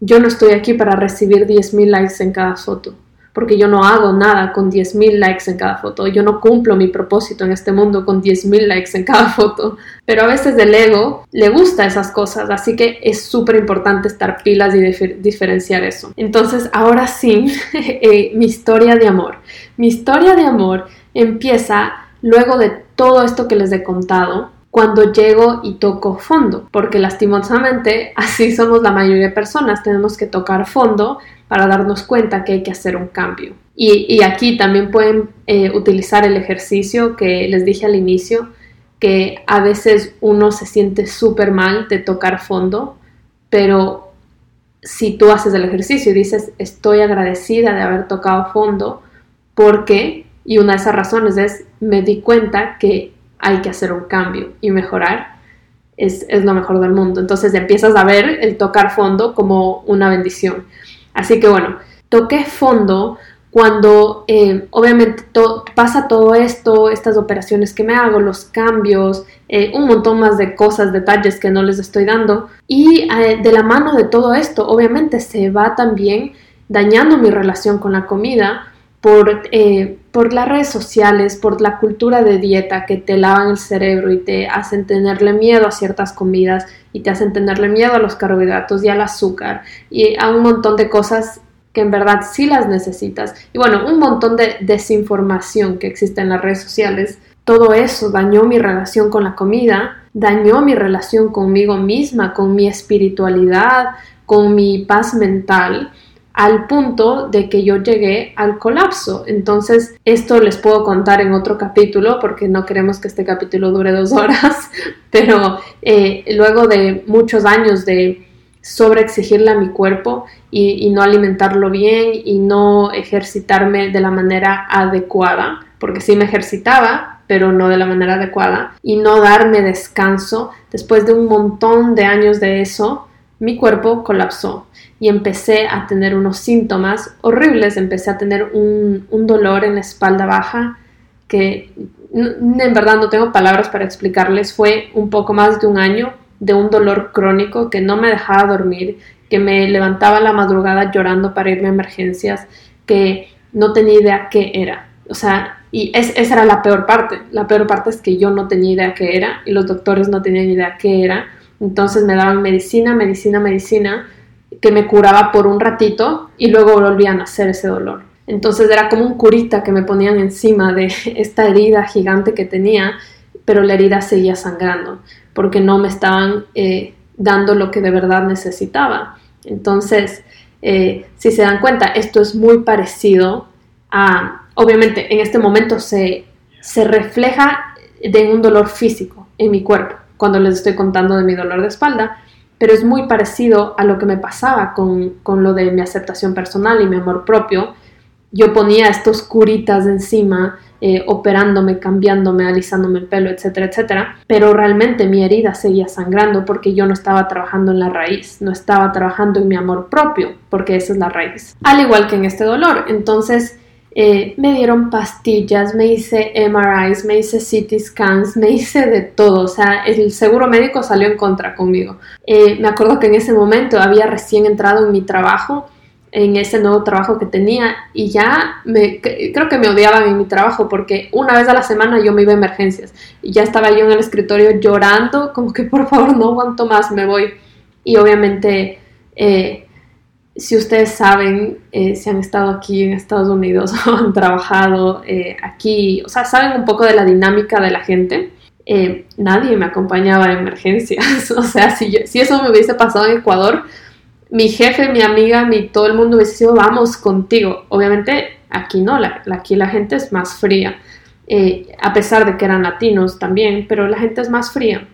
yo no estoy aquí para recibir 10.000 likes en cada foto, porque yo no hago nada con 10.000 likes en cada foto, yo no cumplo mi propósito en este mundo con 10.000 likes en cada foto, pero a veces el ego le gusta esas cosas, así que es súper importante estar pilas y diferenciar eso. Entonces, ahora sí, *laughs* eh, mi historia de amor. Mi historia de amor empieza luego de todo esto que les he contado, cuando llego y toco fondo, porque lastimosamente así somos la mayoría de personas, tenemos que tocar fondo para darnos cuenta que hay que hacer un cambio. Y, aquí también pueden eh, utilizar el ejercicio que les dije al inicio, que a veces uno se siente súper mal de tocar fondo, pero si tú haces el ejercicio y dices, estoy agradecida de haber tocado fondo, porque, y una de esas razones es, me di cuenta que hay que hacer un cambio y mejorar, es, lo mejor del mundo. Entonces empiezas a ver el tocar fondo como una bendición. Así que bueno, toqué fondo cuando eh, obviamente pasa todo esto, estas operaciones que me hago, los cambios, eh, un montón más de cosas, detalles que no les estoy dando. Y eh, de la mano de todo esto, obviamente se va también dañando mi relación con la comida por, eh, por las redes sociales, por la cultura de dieta que te lavan el cerebro y te hacen tenerle miedo a ciertas comidas y te hacen tenerle miedo a los carbohidratos y al azúcar y a un montón de cosas que en verdad sí las necesitas. Y bueno, un montón de desinformación que existe en las redes sociales. Todo eso dañó mi relación con la comida, dañó mi relación conmigo misma, con mi espiritualidad, con mi paz mental al punto de que yo llegué al colapso. Entonces, esto les puedo contar en otro capítulo porque no queremos que este capítulo dure dos *laughs* horas, pero eh, luego de muchos años de sobreexigirle a mi cuerpo y, y, no alimentarlo bien y no ejercitarme de la manera adecuada, porque sí me ejercitaba, pero no de la manera adecuada, y no darme descanso, después de un montón de años de eso, mi cuerpo colapsó y empecé a tener unos síntomas horribles. Empecé a tener un, dolor en la espalda baja que en verdad no tengo palabras para explicarles. Fue un poco más de un año de un dolor crónico que no me dejaba dormir, que me levantaba a la madrugada llorando para irme a emergencias, que no tenía idea qué era. O sea, y esa era la peor parte. La peor parte es que yo no tenía idea qué era y los doctores no tenían idea qué era. Entonces me daban medicina, medicina, medicina, que me curaba por un ratito y luego volvían a hacer ese dolor. Entonces era como un curita que me ponían encima de *laughs* esta herida gigante que tenía, pero la herida seguía sangrando porque no me estaban eh, dando lo que de verdad necesitaba. Entonces, eh, si se dan cuenta, esto es muy parecido a, obviamente en este momento se, se refleja de un dolor físico en mi cuerpo cuando les estoy contando de mi dolor de espalda, pero es muy parecido a lo que me pasaba con, con lo de mi aceptación personal y mi amor propio. Yo ponía estos curitas encima eh, operándome, cambiándome, alisándome el pelo, etcétera, etcétera. Pero realmente mi herida seguía sangrando porque yo no estaba trabajando en la raíz, no estaba trabajando en mi amor propio, porque esa es la raíz. Al igual que en este dolor. Entonces, eh, me dieron pastillas, me hice MRIs, me hice CT scans, me hice de todo. O sea, el seguro médico salió en contra conmigo. Eh, me acuerdo que en ese momento había recién entrado en mi trabajo en ese nuevo trabajo que tenía y ya me, creo que me odiaban en mi trabajo porque una vez a la semana yo me iba a emergencias y ya estaba yo en el escritorio llorando como que por favor no aguanto más, me voy. Y obviamente, eh, si ustedes saben, eh, si han estado aquí en Estados Unidos *laughs* o han trabajado eh, aquí, o sea, saben un poco de la dinámica de la gente. nadie me acompañaba a emergencias, *laughs* o sea, si, si eso me hubiese pasado en Ecuador, mi jefe, mi amiga, mi, todo el mundo hubiese sido, vamos contigo. Obviamente aquí no, aquí la gente es más fría, eh, a pesar de que eran latinos también, pero la gente es más fría.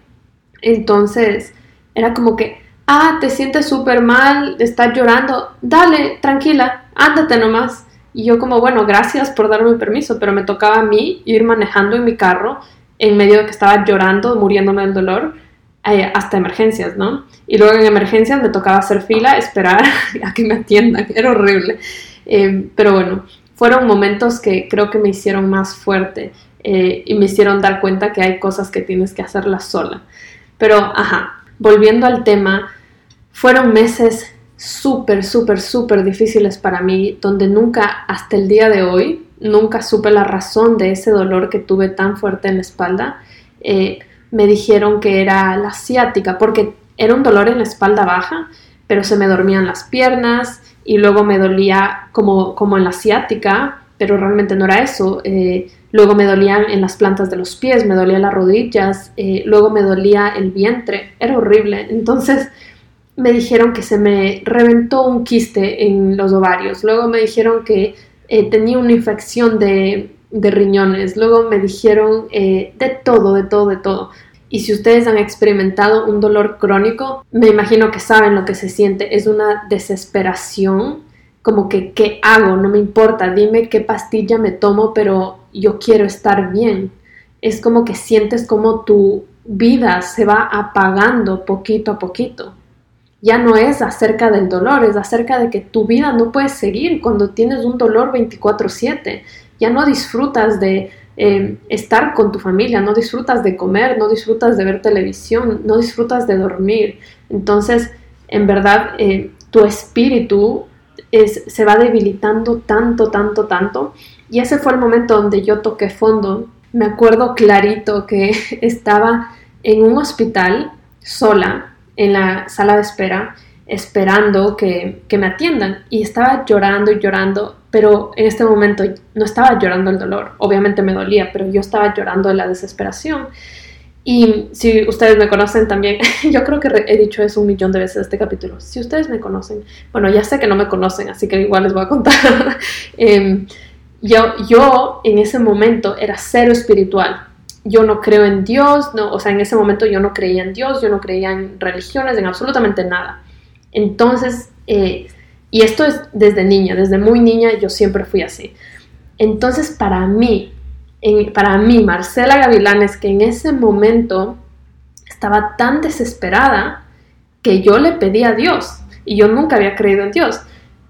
Entonces era como que, ah, te sientes súper mal, estás llorando, dale, tranquila, ándate nomás. Y yo como, bueno, gracias por darme permiso, pero me tocaba a mí ir manejando en mi carro en medio de que estaba llorando, muriéndome del dolor eh, hasta emergencias, ¿no? Y luego en emergencias me tocaba hacer fila, esperar *laughs* a que me atiendan, *laughs* era horrible. Eh, pero bueno, fueron momentos que creo que me hicieron más fuerte eh, y me hicieron dar cuenta que hay cosas que tienes que hacerlas sola. Pero, ajá, volviendo al tema, fueron meses súper, súper, súper difíciles para mí, donde nunca, hasta el día de hoy, nunca supe la razón de ese dolor que tuve tan fuerte en la espalda me dijeron que era la ciática, porque era un dolor en la espalda baja, pero se me dormían las piernas y luego me dolía como, como en la ciática, pero realmente no era eso. Eh, luego me dolían en las plantas de los pies, me dolían las rodillas, eh, luego me dolía el vientre, era horrible. Entonces me dijeron que se me reventó un quiste en los ovarios, luego me dijeron que eh, tenía una infección de, riñones, luego me dijeron eh, de todo, de todo, de todo. Y si ustedes han experimentado un dolor crónico, me imagino que saben lo que se siente. Es una desesperación, como que, ¿qué hago? No me importa, dime qué pastilla me tomo, pero yo quiero estar bien. Es como que sientes como tu vida se va apagando poquito a poquito. Ya no es acerca del dolor, es acerca de que tu vida no puede seguir cuando tienes un dolor 24/7 ya no disfrutas de eh, estar con tu familia, no disfrutas de comer, no disfrutas de ver televisión, no disfrutas de dormir. Entonces, en verdad, eh, tu espíritu es, se va debilitando tanto, tanto, tanto. Y ese fue el momento donde yo toqué fondo. Me acuerdo clarito que *laughs* estaba en un hospital sola, en la sala de espera, esperando que, que me atiendan. Y estaba llorando y llorando pero en este momento no estaba llorando el dolor, obviamente me dolía, pero yo estaba llorando de la desesperación. Y si ustedes me conocen también, *laughs* yo creo que he dicho eso un millón de veces este capítulo, si ustedes me conocen, bueno, ya sé que no me conocen, así que igual les voy a contar. *laughs* Em, yo, yo en ese momento era cero espiritual. Yo no creo en Dios, no, o sea, en ese momento yo no creía en Dios, yo no creía en religiones, en absolutamente nada. Entonces, eh, y esto es desde niña, desde muy niña yo siempre fui así. Entonces para mí, para mí, Marcela Gavilanes, que en ese momento estaba tan desesperada que yo le pedí a Dios y yo nunca había creído en Dios.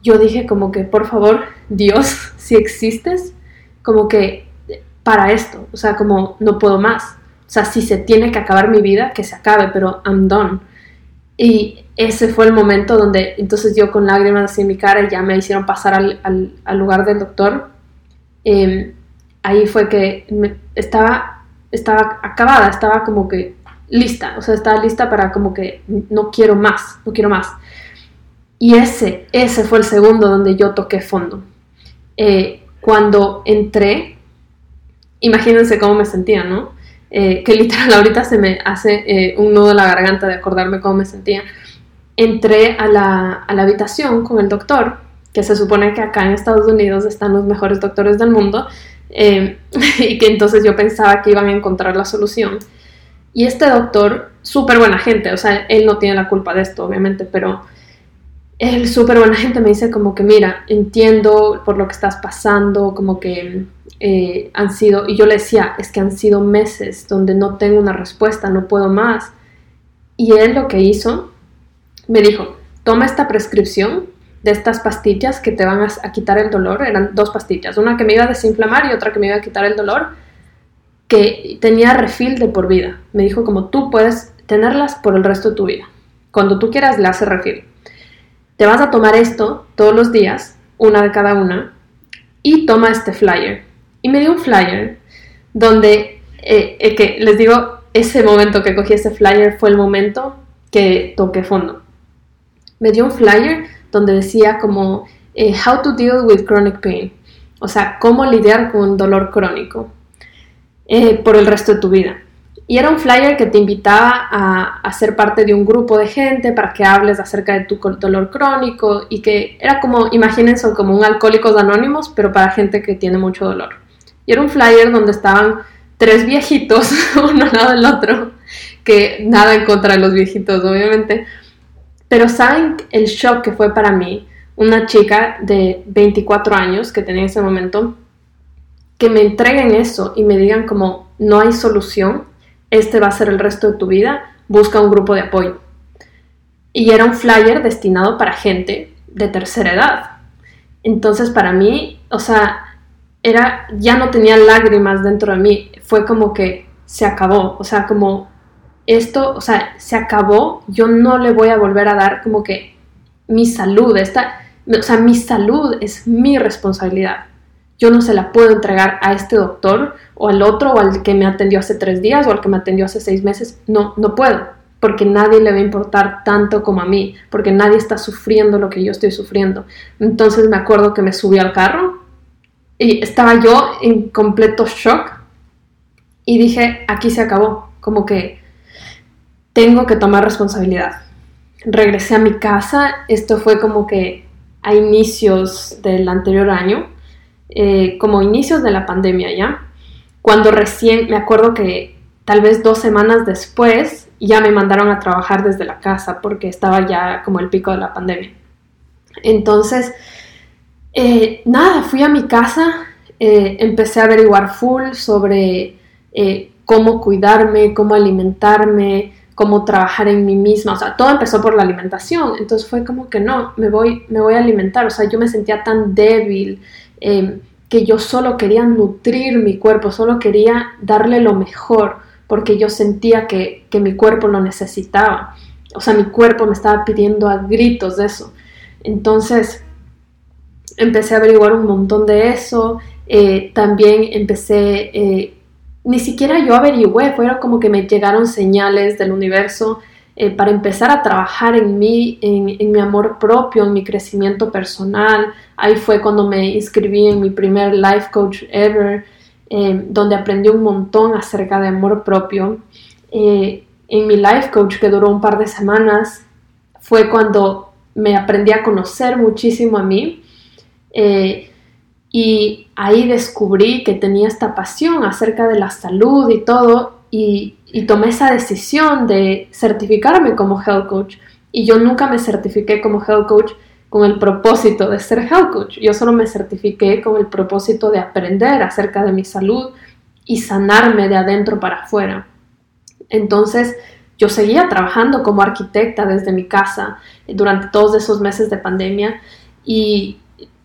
Yo dije como que, por favor, Dios, *laughs* si existes, como que para esto, o sea, como no puedo más. O sea, si se tiene que acabar mi vida, que se acabe, pero I'm done. Y ese fue el momento donde entonces yo con lágrimas así en mi cara ya me hicieron pasar al, lugar del doctor. Em, ahí fue que estaba, estaba acabada, estaba como que lista, o sea, estaba lista para como que no quiero más, no quiero más. Y ese, ese fue el segundo donde yo toqué fondo. Eh, cuando entré, imagínense cómo me sentía, ¿no? Eh, que literal ahorita se me hace eh, un nudo en la garganta de acordarme cómo me sentía. Entré a la, a la habitación con el doctor, que se supone que acá en Estados Unidos están los mejores doctores del mundo, *laughs* y que entonces yo pensaba que iban a encontrar la solución. Y este doctor, súper buena gente, o sea, él no tiene la culpa de esto, obviamente, pero él súper buena gente me dice como que, mira, entiendo por lo que estás pasando, como que eh, han sido, y yo le decía, es que han sido meses donde no tengo una respuesta, no puedo más. Y él lo que hizo, me dijo, toma esta prescripción de estas pastillas que te van a, a quitar el dolor, eran dos pastillas, una que me iba a desinflamar y otra que me iba a quitar el dolor que tenía refil de por vida. Me dijo como tú puedes tenerlas por el resto de tu vida. Cuando tú quieras le hace refil. Te vas a tomar esto todos los días, una de cada una, y toma este flyer. Y me dio un flyer donde, eh, eh, que les digo, ese momento que cogí ese flyer fue el momento que toqué fondo. Me dio un flyer donde decía como eh, How to deal with chronic pain. O sea, cómo lidiar con un dolor crónico. Por el resto de tu vida. Y era un flyer que te invitaba a, ser parte de un grupo de gente para que hables acerca de tu dolor crónico y que era como, imagínense, como un alcohólicos anónimos, pero para gente que tiene mucho dolor. Y era un flyer donde estaban tres viejitos, *laughs* uno al lado del otro, que nada en contra de los viejitos, obviamente. Pero saben el shock que fue para mí, una chica de 24 años que tenía en ese momento, que me entreguen eso y me digan como no hay solución, este va a ser el resto de tu vida, busca un grupo de apoyo. Y era un flyer destinado para gente de tercera edad. Entonces para mí, o sea, era, ya no tenía lágrimas dentro de mí, fue como que se acabó, o sea, como esto, o sea, se acabó, yo no le voy a volver a dar como que mi salud, esta, o sea, mi salud es mi responsabilidad yo no se la puedo entregar a este doctor o al otro o al que me atendió hace tres días o al que me atendió hace seis meses. No, no puedo, porque nadie le va a importar tanto como a mí, porque nadie está sufriendo lo que yo estoy sufriendo. Entonces me acuerdo que me subí al carro y estaba yo en completo shock y dije, aquí se acabó, como que tengo que tomar responsabilidad. Regresé a mi casa, esto fue como que a inicios del anterior año eh, como inicios de la pandemia ya, cuando recién, me acuerdo que tal vez dos semanas después ya me mandaron a trabajar desde la casa porque estaba ya como el pico de la pandemia. Entonces, eh, nada, fui a mi casa, eh, empecé a averiguar full sobre cómo cuidarme, cómo alimentarme, cómo trabajar en mí misma, o sea, todo empezó por la alimentación, entonces fue como que no, me voy, me voy a alimentar, o sea, yo me sentía tan débil, Em, que yo solo quería nutrir mi cuerpo, solo quería darle lo mejor, porque yo sentía que, mi cuerpo lo necesitaba. O sea, mi cuerpo me estaba pidiendo a gritos de eso. Entonces, empecé a averiguar un montón de eso. Eh, también empecé, eh, ni siquiera yo averigüé, fueron como que me llegaron señales del universo eh, para empezar a trabajar en mí, en, mi amor propio, en mi crecimiento personal. Ahí fue cuando me inscribí en mi primer life coach ever, eh, donde aprendí un montón acerca de amor propio. Eh, en mi life coach, que duró un par de semanas, fue cuando me aprendí a conocer muchísimo a mí. y ahí descubrí que tenía esta pasión acerca de la salud y todo, y, tomé esa decisión de certificarme como health coach. Y yo nunca me certifiqué como health coach con el propósito de ser health coach. Yo solo me certifiqué con el propósito de aprender acerca de mi salud y sanarme de adentro para afuera. Entonces, yo seguía trabajando como arquitecta desde mi casa durante todos esos meses de pandemia y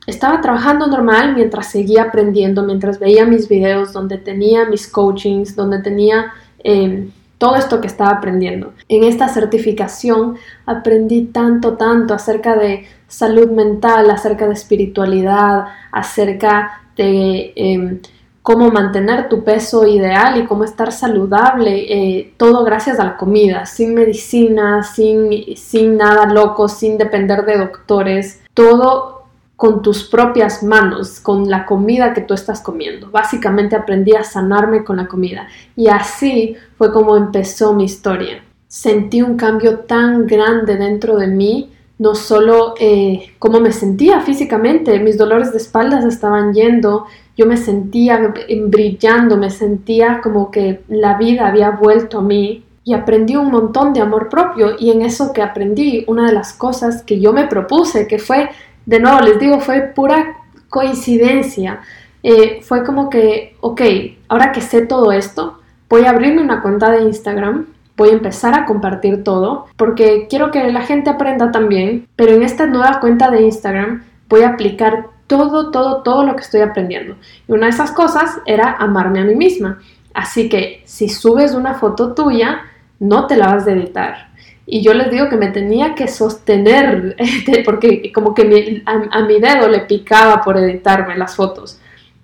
estaba trabajando normal mientras seguía aprendiendo, mientras veía mis videos donde tenía mis coachings, donde tenía em, todo esto que estaba aprendiendo. En esta certificación aprendí tanto, tanto acerca de salud mental, acerca de espiritualidad, acerca de... Em, cómo mantener tu peso ideal y cómo estar saludable, eh, todo gracias a la comida, sin medicina, sin, sin nada loco, sin depender de doctores, todo con tus propias manos, con la comida que tú estás comiendo. Básicamente aprendí a sanarme con la comida y así fue como empezó mi historia. Sentí un cambio tan grande dentro de mí, no solo eh, cómo me sentía físicamente, mis dolores de espaldas estaban yendo, yo me sentía brillando, me sentía como que la vida había vuelto a mí y aprendí un montón de amor propio y en eso que aprendí, una de las cosas que yo me propuse, que fue, de nuevo les digo, fue pura coincidencia, eh, fue como que, ok, ahora que sé todo esto, voy a abrirme una cuenta de Instagram, voy a empezar a compartir todo, porque quiero que la gente aprenda también, pero en esta nueva cuenta de Instagram voy a aplicar todo, todo, todo lo que estoy aprendiendo. Y una de esas cosas era amarme a mí misma. Así que si subes una foto tuya, no te la vas a editar. Y yo les digo que me tenía que sostener, *laughs* porque como que a, mi dedo le picaba por editarme las fotos.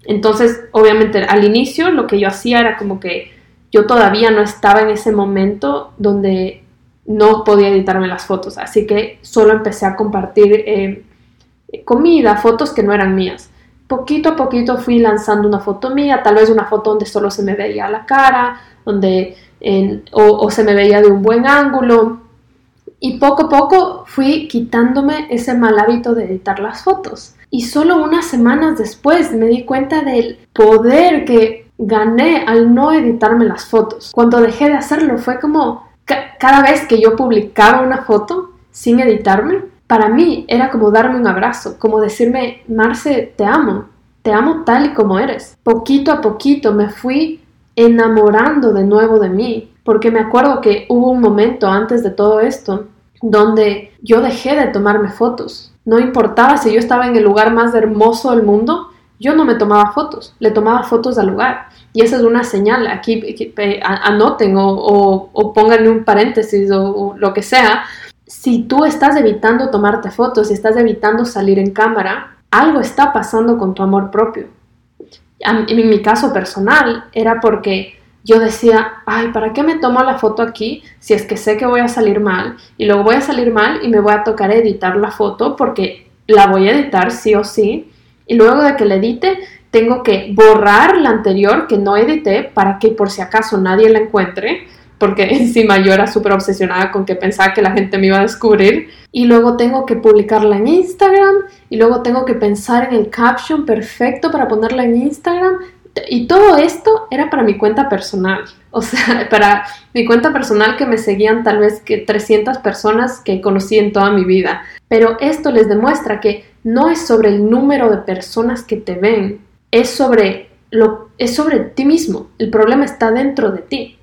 Entonces, obviamente, al inicio lo que yo hacía era como que yo todavía no estaba en ese momento donde no podía editarme las fotos. Así que solo empecé a compartir eh, comida, fotos que no eran mías. Poquito a poquito fui lanzando una foto mía, tal vez una foto donde solo se me veía la cara, donde o, se me veía de un buen ángulo. Y poco a poco fui quitándome ese mal hábito de editar las fotos. Y solo unas semanas después me di cuenta del poder que gané al no editarme las fotos. Cuando dejé de hacerlo fue como cada vez que yo publicaba una foto sin editarme, para mí era como darme un abrazo, como decirme, Marce, te amo, te amo tal y como eres. Poquito a poquito me fui enamorando de nuevo de mí, porque me acuerdo que hubo un momento antes de todo esto donde yo dejé de tomarme fotos. No importaba si yo estaba en el lugar más hermoso del mundo, yo no me tomaba fotos, le tomaba fotos al lugar. Y esa es una señal, aquí eh, anoten o, o, pongan un paréntesis o lo que sea, si tú estás evitando tomarte fotos, si estás evitando salir en cámara, algo está pasando con tu amor propio. En mi caso personal era porque yo decía, ay, ¿para qué me tomo la foto aquí si es que sé que voy a salir mal? Y luego voy a salir mal y me voy a tocar editar la foto porque la voy a editar sí o sí. Y luego de que la edite, tengo que borrar la anterior que no edité para que por si acaso nadie la encuentre porque *laughs* encima yo era súper obsesionada con que pensaba que la gente me iba a descubrir. Y luego tengo que publicarla en Instagram y luego tengo que pensar en el caption perfecto para ponerla en Instagram. Y todo esto era para mi cuenta personal. O sea, *laughs* para mi cuenta personal que me seguían tal vez que 300 personas que conocí en toda mi vida. Pero esto les demuestra que no es sobre el número de personas que te ven, es sobre, lo, es sobre ti mismo. El problema está dentro de ti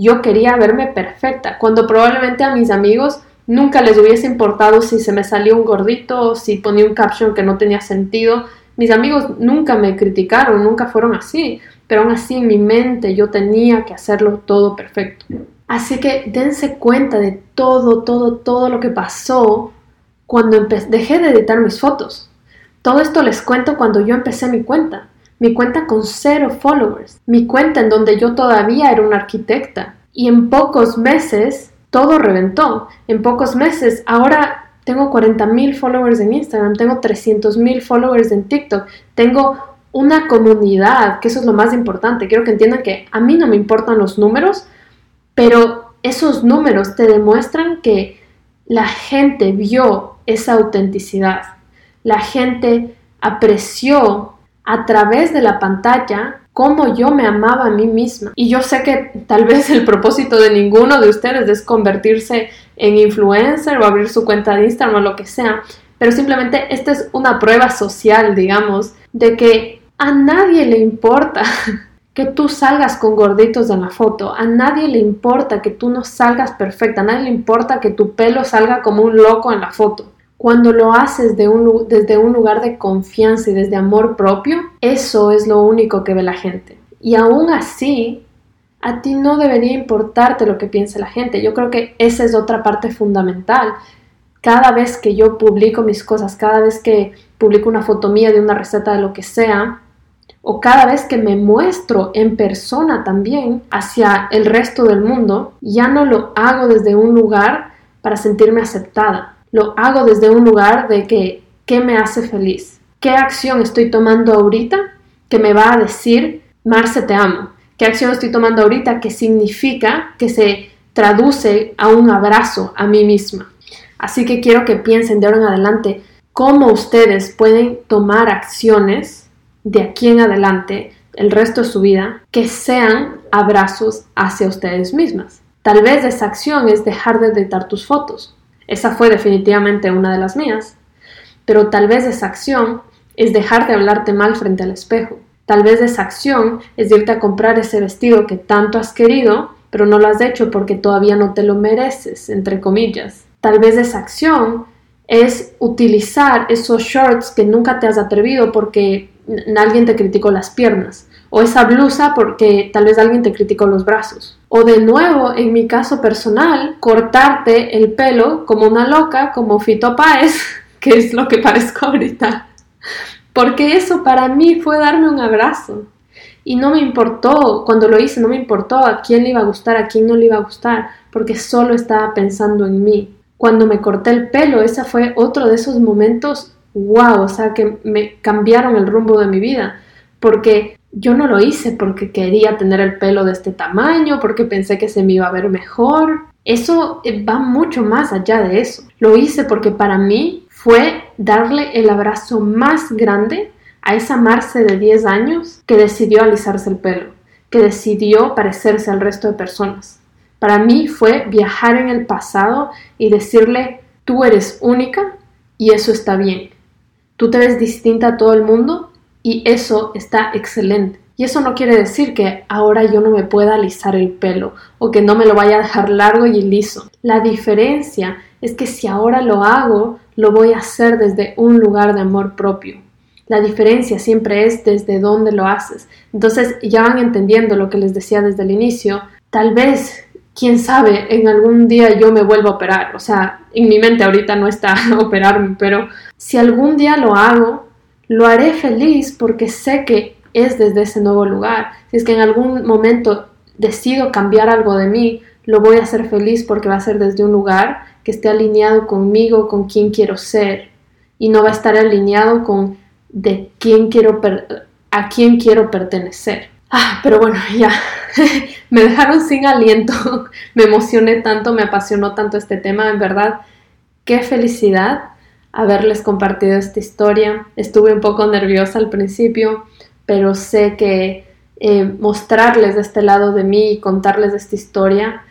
yo quería verme perfecta, cuando probablemente a mis amigos nunca les hubiese importado si se me salía un gordito o si ponía un caption que no tenía sentido. Mis amigos nunca me criticaron, nunca fueron así, pero aún así en mi mente yo tenía que hacerlo todo perfecto. Así que dense cuenta de todo, todo, todo lo que pasó cuando dejé de editar mis fotos. Todo esto les cuento cuando yo empecé mi cuenta mi cuenta con cero followers, mi cuenta en donde yo todavía era una arquitecta. Y en pocos meses todo reventó. En pocos meses ahora tengo 40 mil followers en Instagram, tengo 300 mil followers en TikTok, tengo una comunidad, que eso es lo más importante. Quiero que entiendan que a mí no me importan los números, pero esos números te demuestran que la gente vio esa autenticidad, la gente apreció a través de la pantalla cómo yo me amaba a mí misma. Y yo sé que tal vez el propósito de ninguno de ustedes es convertirse en influencer o abrir su cuenta de Instagram o lo que sea, pero simplemente esta es una prueba social, digamos, de que a nadie le importa *laughs* que tú salgas con gorditos en la foto. A nadie le importa que tú no salgas perfecta, a nadie le importa que tu pelo salga como un loco en la foto. Cuando lo haces desde un lugar de confianza y desde amor propio, eso es lo único que ve la gente. Y aún así, a ti no debería importarte lo que piense la gente. Yo creo que esa es otra parte fundamental. Cada vez que yo publico mis cosas, cada vez que publico una foto mía de una receta de lo que sea, o cada vez que me muestro en persona también hacia el resto del mundo, ya no lo hago desde un lugar para sentirme aceptada. Lo hago desde un lugar de que, ¿qué me hace feliz? ¿Qué acción estoy tomando ahorita que me va a decir, Marce, te amo? ¿Qué acción estoy tomando ahorita que significa que se traduce a un abrazo a mí misma? Así que quiero que piensen de ahora en adelante cómo ustedes pueden tomar acciones de aquí en adelante, el resto de su vida, que sean abrazos hacia ustedes mismas. Tal vez esa acción es dejar de editar tus fotos. Esa fue definitivamente una de las mías. Pero tal vez esa acción es dejar de hablarte mal frente al espejo. Tal vez esa acción es irte a comprar ese vestido que tanto has querido, pero no lo has hecho porque todavía no te lo mereces, entre comillas. Tal vez esa acción es utilizar esos shorts que nunca te has atrevido porque alguien te criticó las piernas, o esa blusa porque tal vez alguien te criticó los brazos. O de nuevo, en mi caso personal, cortarte el pelo como una loca, como Fito Páez, *laughs* que es lo que parezco ahorita. Porque eso para mí fue darme un abrazo. Y no me importó, cuando lo hice, no me importó a quién le iba a gustar, a quién no le iba a gustar, porque solo estaba pensando en mí. Cuando me corté el pelo, ese fue otro de esos momentos wow, o sea, que me cambiaron el rumbo de mi vida, porque yo no lo hice porque quería tener el pelo de este tamaño, porque pensé que se me iba a ver mejor. Eso eh, va mucho más allá de eso. Lo hice porque para mí fue darle el abrazo más grande a esa Marce de 10 años que decidió alisarse el pelo, que decidió parecerse al resto de personas. Para mí fue viajar en el pasado y decirle, tú eres única y eso está bien. Tú te ves distinta a todo el mundo y eso está excelente. Y eso no quiere decir que ahora yo no me pueda alisar el pelo o que no me lo vaya a dejar largo y liso. La diferencia es que si ahora lo hago, lo voy a hacer desde un lugar de amor propio. La diferencia siempre es desde dónde lo haces. Entonces ya van entendiendo lo que les decía desde el inicio. Tal vez quién sabe, en algún día yo me vuelvo a operar. O sea, en mi mente ahorita no está *laughs* operarme, pero si algún día lo hago, lo haré feliz porque sé que es desde ese nuevo lugar. Si es que en algún momento decido cambiar algo de mí, lo voy a hacer feliz porque va a ser desde un lugar que esté alineado conmigo, con quien quiero ser. Y no va a estar alineado con de quién quiero a quién quiero pertenecer. Ah, pero bueno, *laughs* ya. *laughs* Me dejaron sin aliento, *laughs* me emocioné tanto, me apasionó tanto este tema, en verdad, qué felicidad haberles compartido esta historia. Estuve un poco nerviosa al principio, pero sé que eh, mostrarles de este lado de mí y contarles esta historia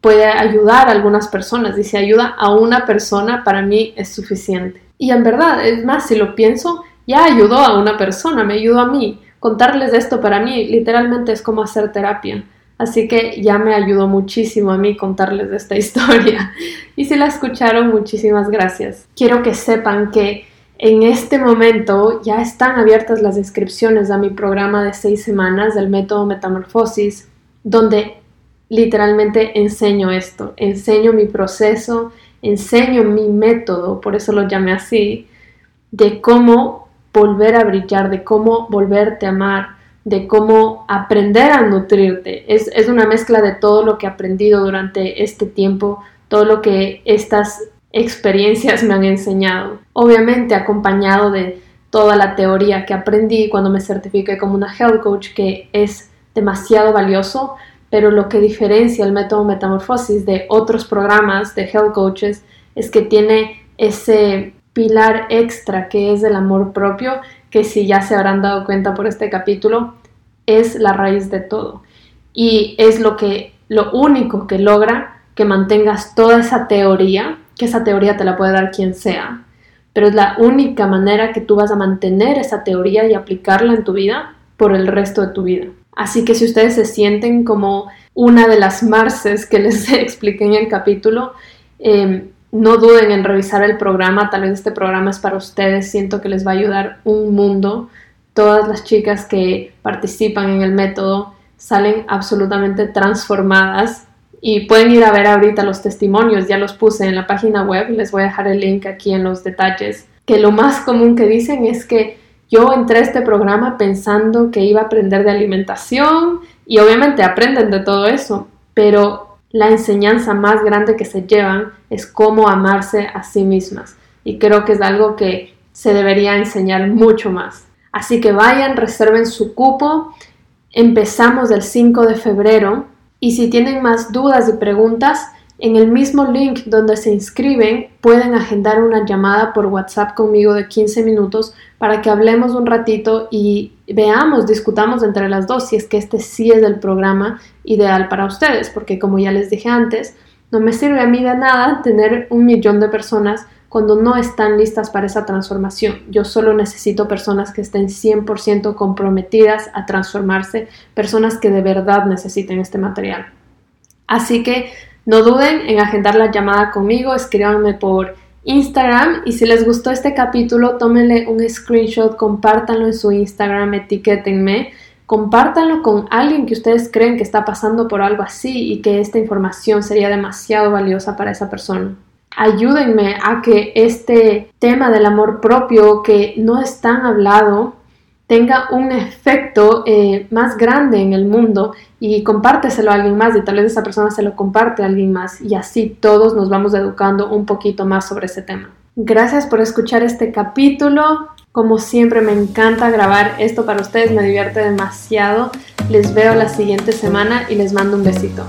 puede ayudar a algunas personas y si ayuda a una persona para mí es suficiente. Y en verdad, es más, si lo pienso, ya ayudó a una persona, me ayudó a mí contarles esto para mí literalmente es como hacer terapia. Así que ya me ayudó muchísimo a mí contarles esta *laughs* historia. Y si la escucharon, muchísimas gracias. Quiero que sepan que en este momento ya están abiertas las inscripciones a mi programa de seis semanas del método Metamorfosis, donde literalmente enseño esto, enseño mi proceso, enseño mi método, por eso lo llamé así, de cómo volver a brillar, de cómo volverte a amar, de cómo aprender a nutrirte. Es, una mezcla de todo lo que he aprendido durante este tiempo, todo lo que estas experiencias me han enseñado. Obviamente acompañado de toda la teoría que aprendí cuando me certifiqué como una health coach, que es demasiado valioso, pero lo que diferencia el método Metamorfosis de otros programas de health coaches es que tiene ese pilar extra que es el amor propio, que si ya se habrán dado cuenta por este capítulo, es la raíz de todo. Y es lo que lo único que logra que mantengas toda esa teoría, que esa teoría te la puede dar quien sea, pero es la única manera que tú vas a mantener esa teoría y aplicarla en tu vida por el resto de tu vida. Así que si ustedes se sienten como una de las marces que les *laughs* expliqué en el capítulo, em, no duden en revisar el programa, tal vez este programa es para ustedes, siento que les va a ayudar un mundo. Todas las chicas que participan en el método salen absolutamente transformadas y pueden ir a ver ahorita los testimonios, ya los puse en la página web, les voy a dejar el link aquí en los detalles, que lo más común que dicen es que yo entré a este programa pensando que iba a aprender de alimentación y obviamente aprenden de todo eso, pero la enseñanza más grande que se llevan es cómo amarse a sí mismas y creo que es algo que se debería enseñar mucho más. Así que vayan, reserven su cupo. Empezamos el 5 de febrero y si tienen más dudas y preguntas, en el mismo link donde se inscriben pueden agendar una llamada por WhatsApp conmigo de 15 minutos para que hablemos un ratito y veamos, discutamos entre las dos si es que este sí es el programa ideal para ustedes, porque como ya les dije antes, no me sirve a mí de nada tener un millón de personas cuando no están listas para esa transformación. Yo solo necesito personas que estén 100% comprometidas a transformarse, personas que de verdad necesiten este material. Así que no duden en agendar la llamada conmigo, escríbanme por Instagram y si les gustó este capítulo, tómenle un screenshot, compártanlo en su Instagram, etiquétenme, compártanlo con alguien que ustedes creen que está pasando por algo así y que esta información sería demasiado valiosa para esa persona. Ayúdenme a que este tema del amor propio que no es tan hablado tenga un efecto eh, más grande en el mundo y compárteselo a alguien más y tal vez esa persona se lo comparte a alguien más y así todos nos vamos educando un poquito más sobre ese tema. Gracias por escuchar este capítulo. Como siempre me encanta grabar esto para ustedes, me divierte demasiado. Les veo la siguiente semana y les mando un besito.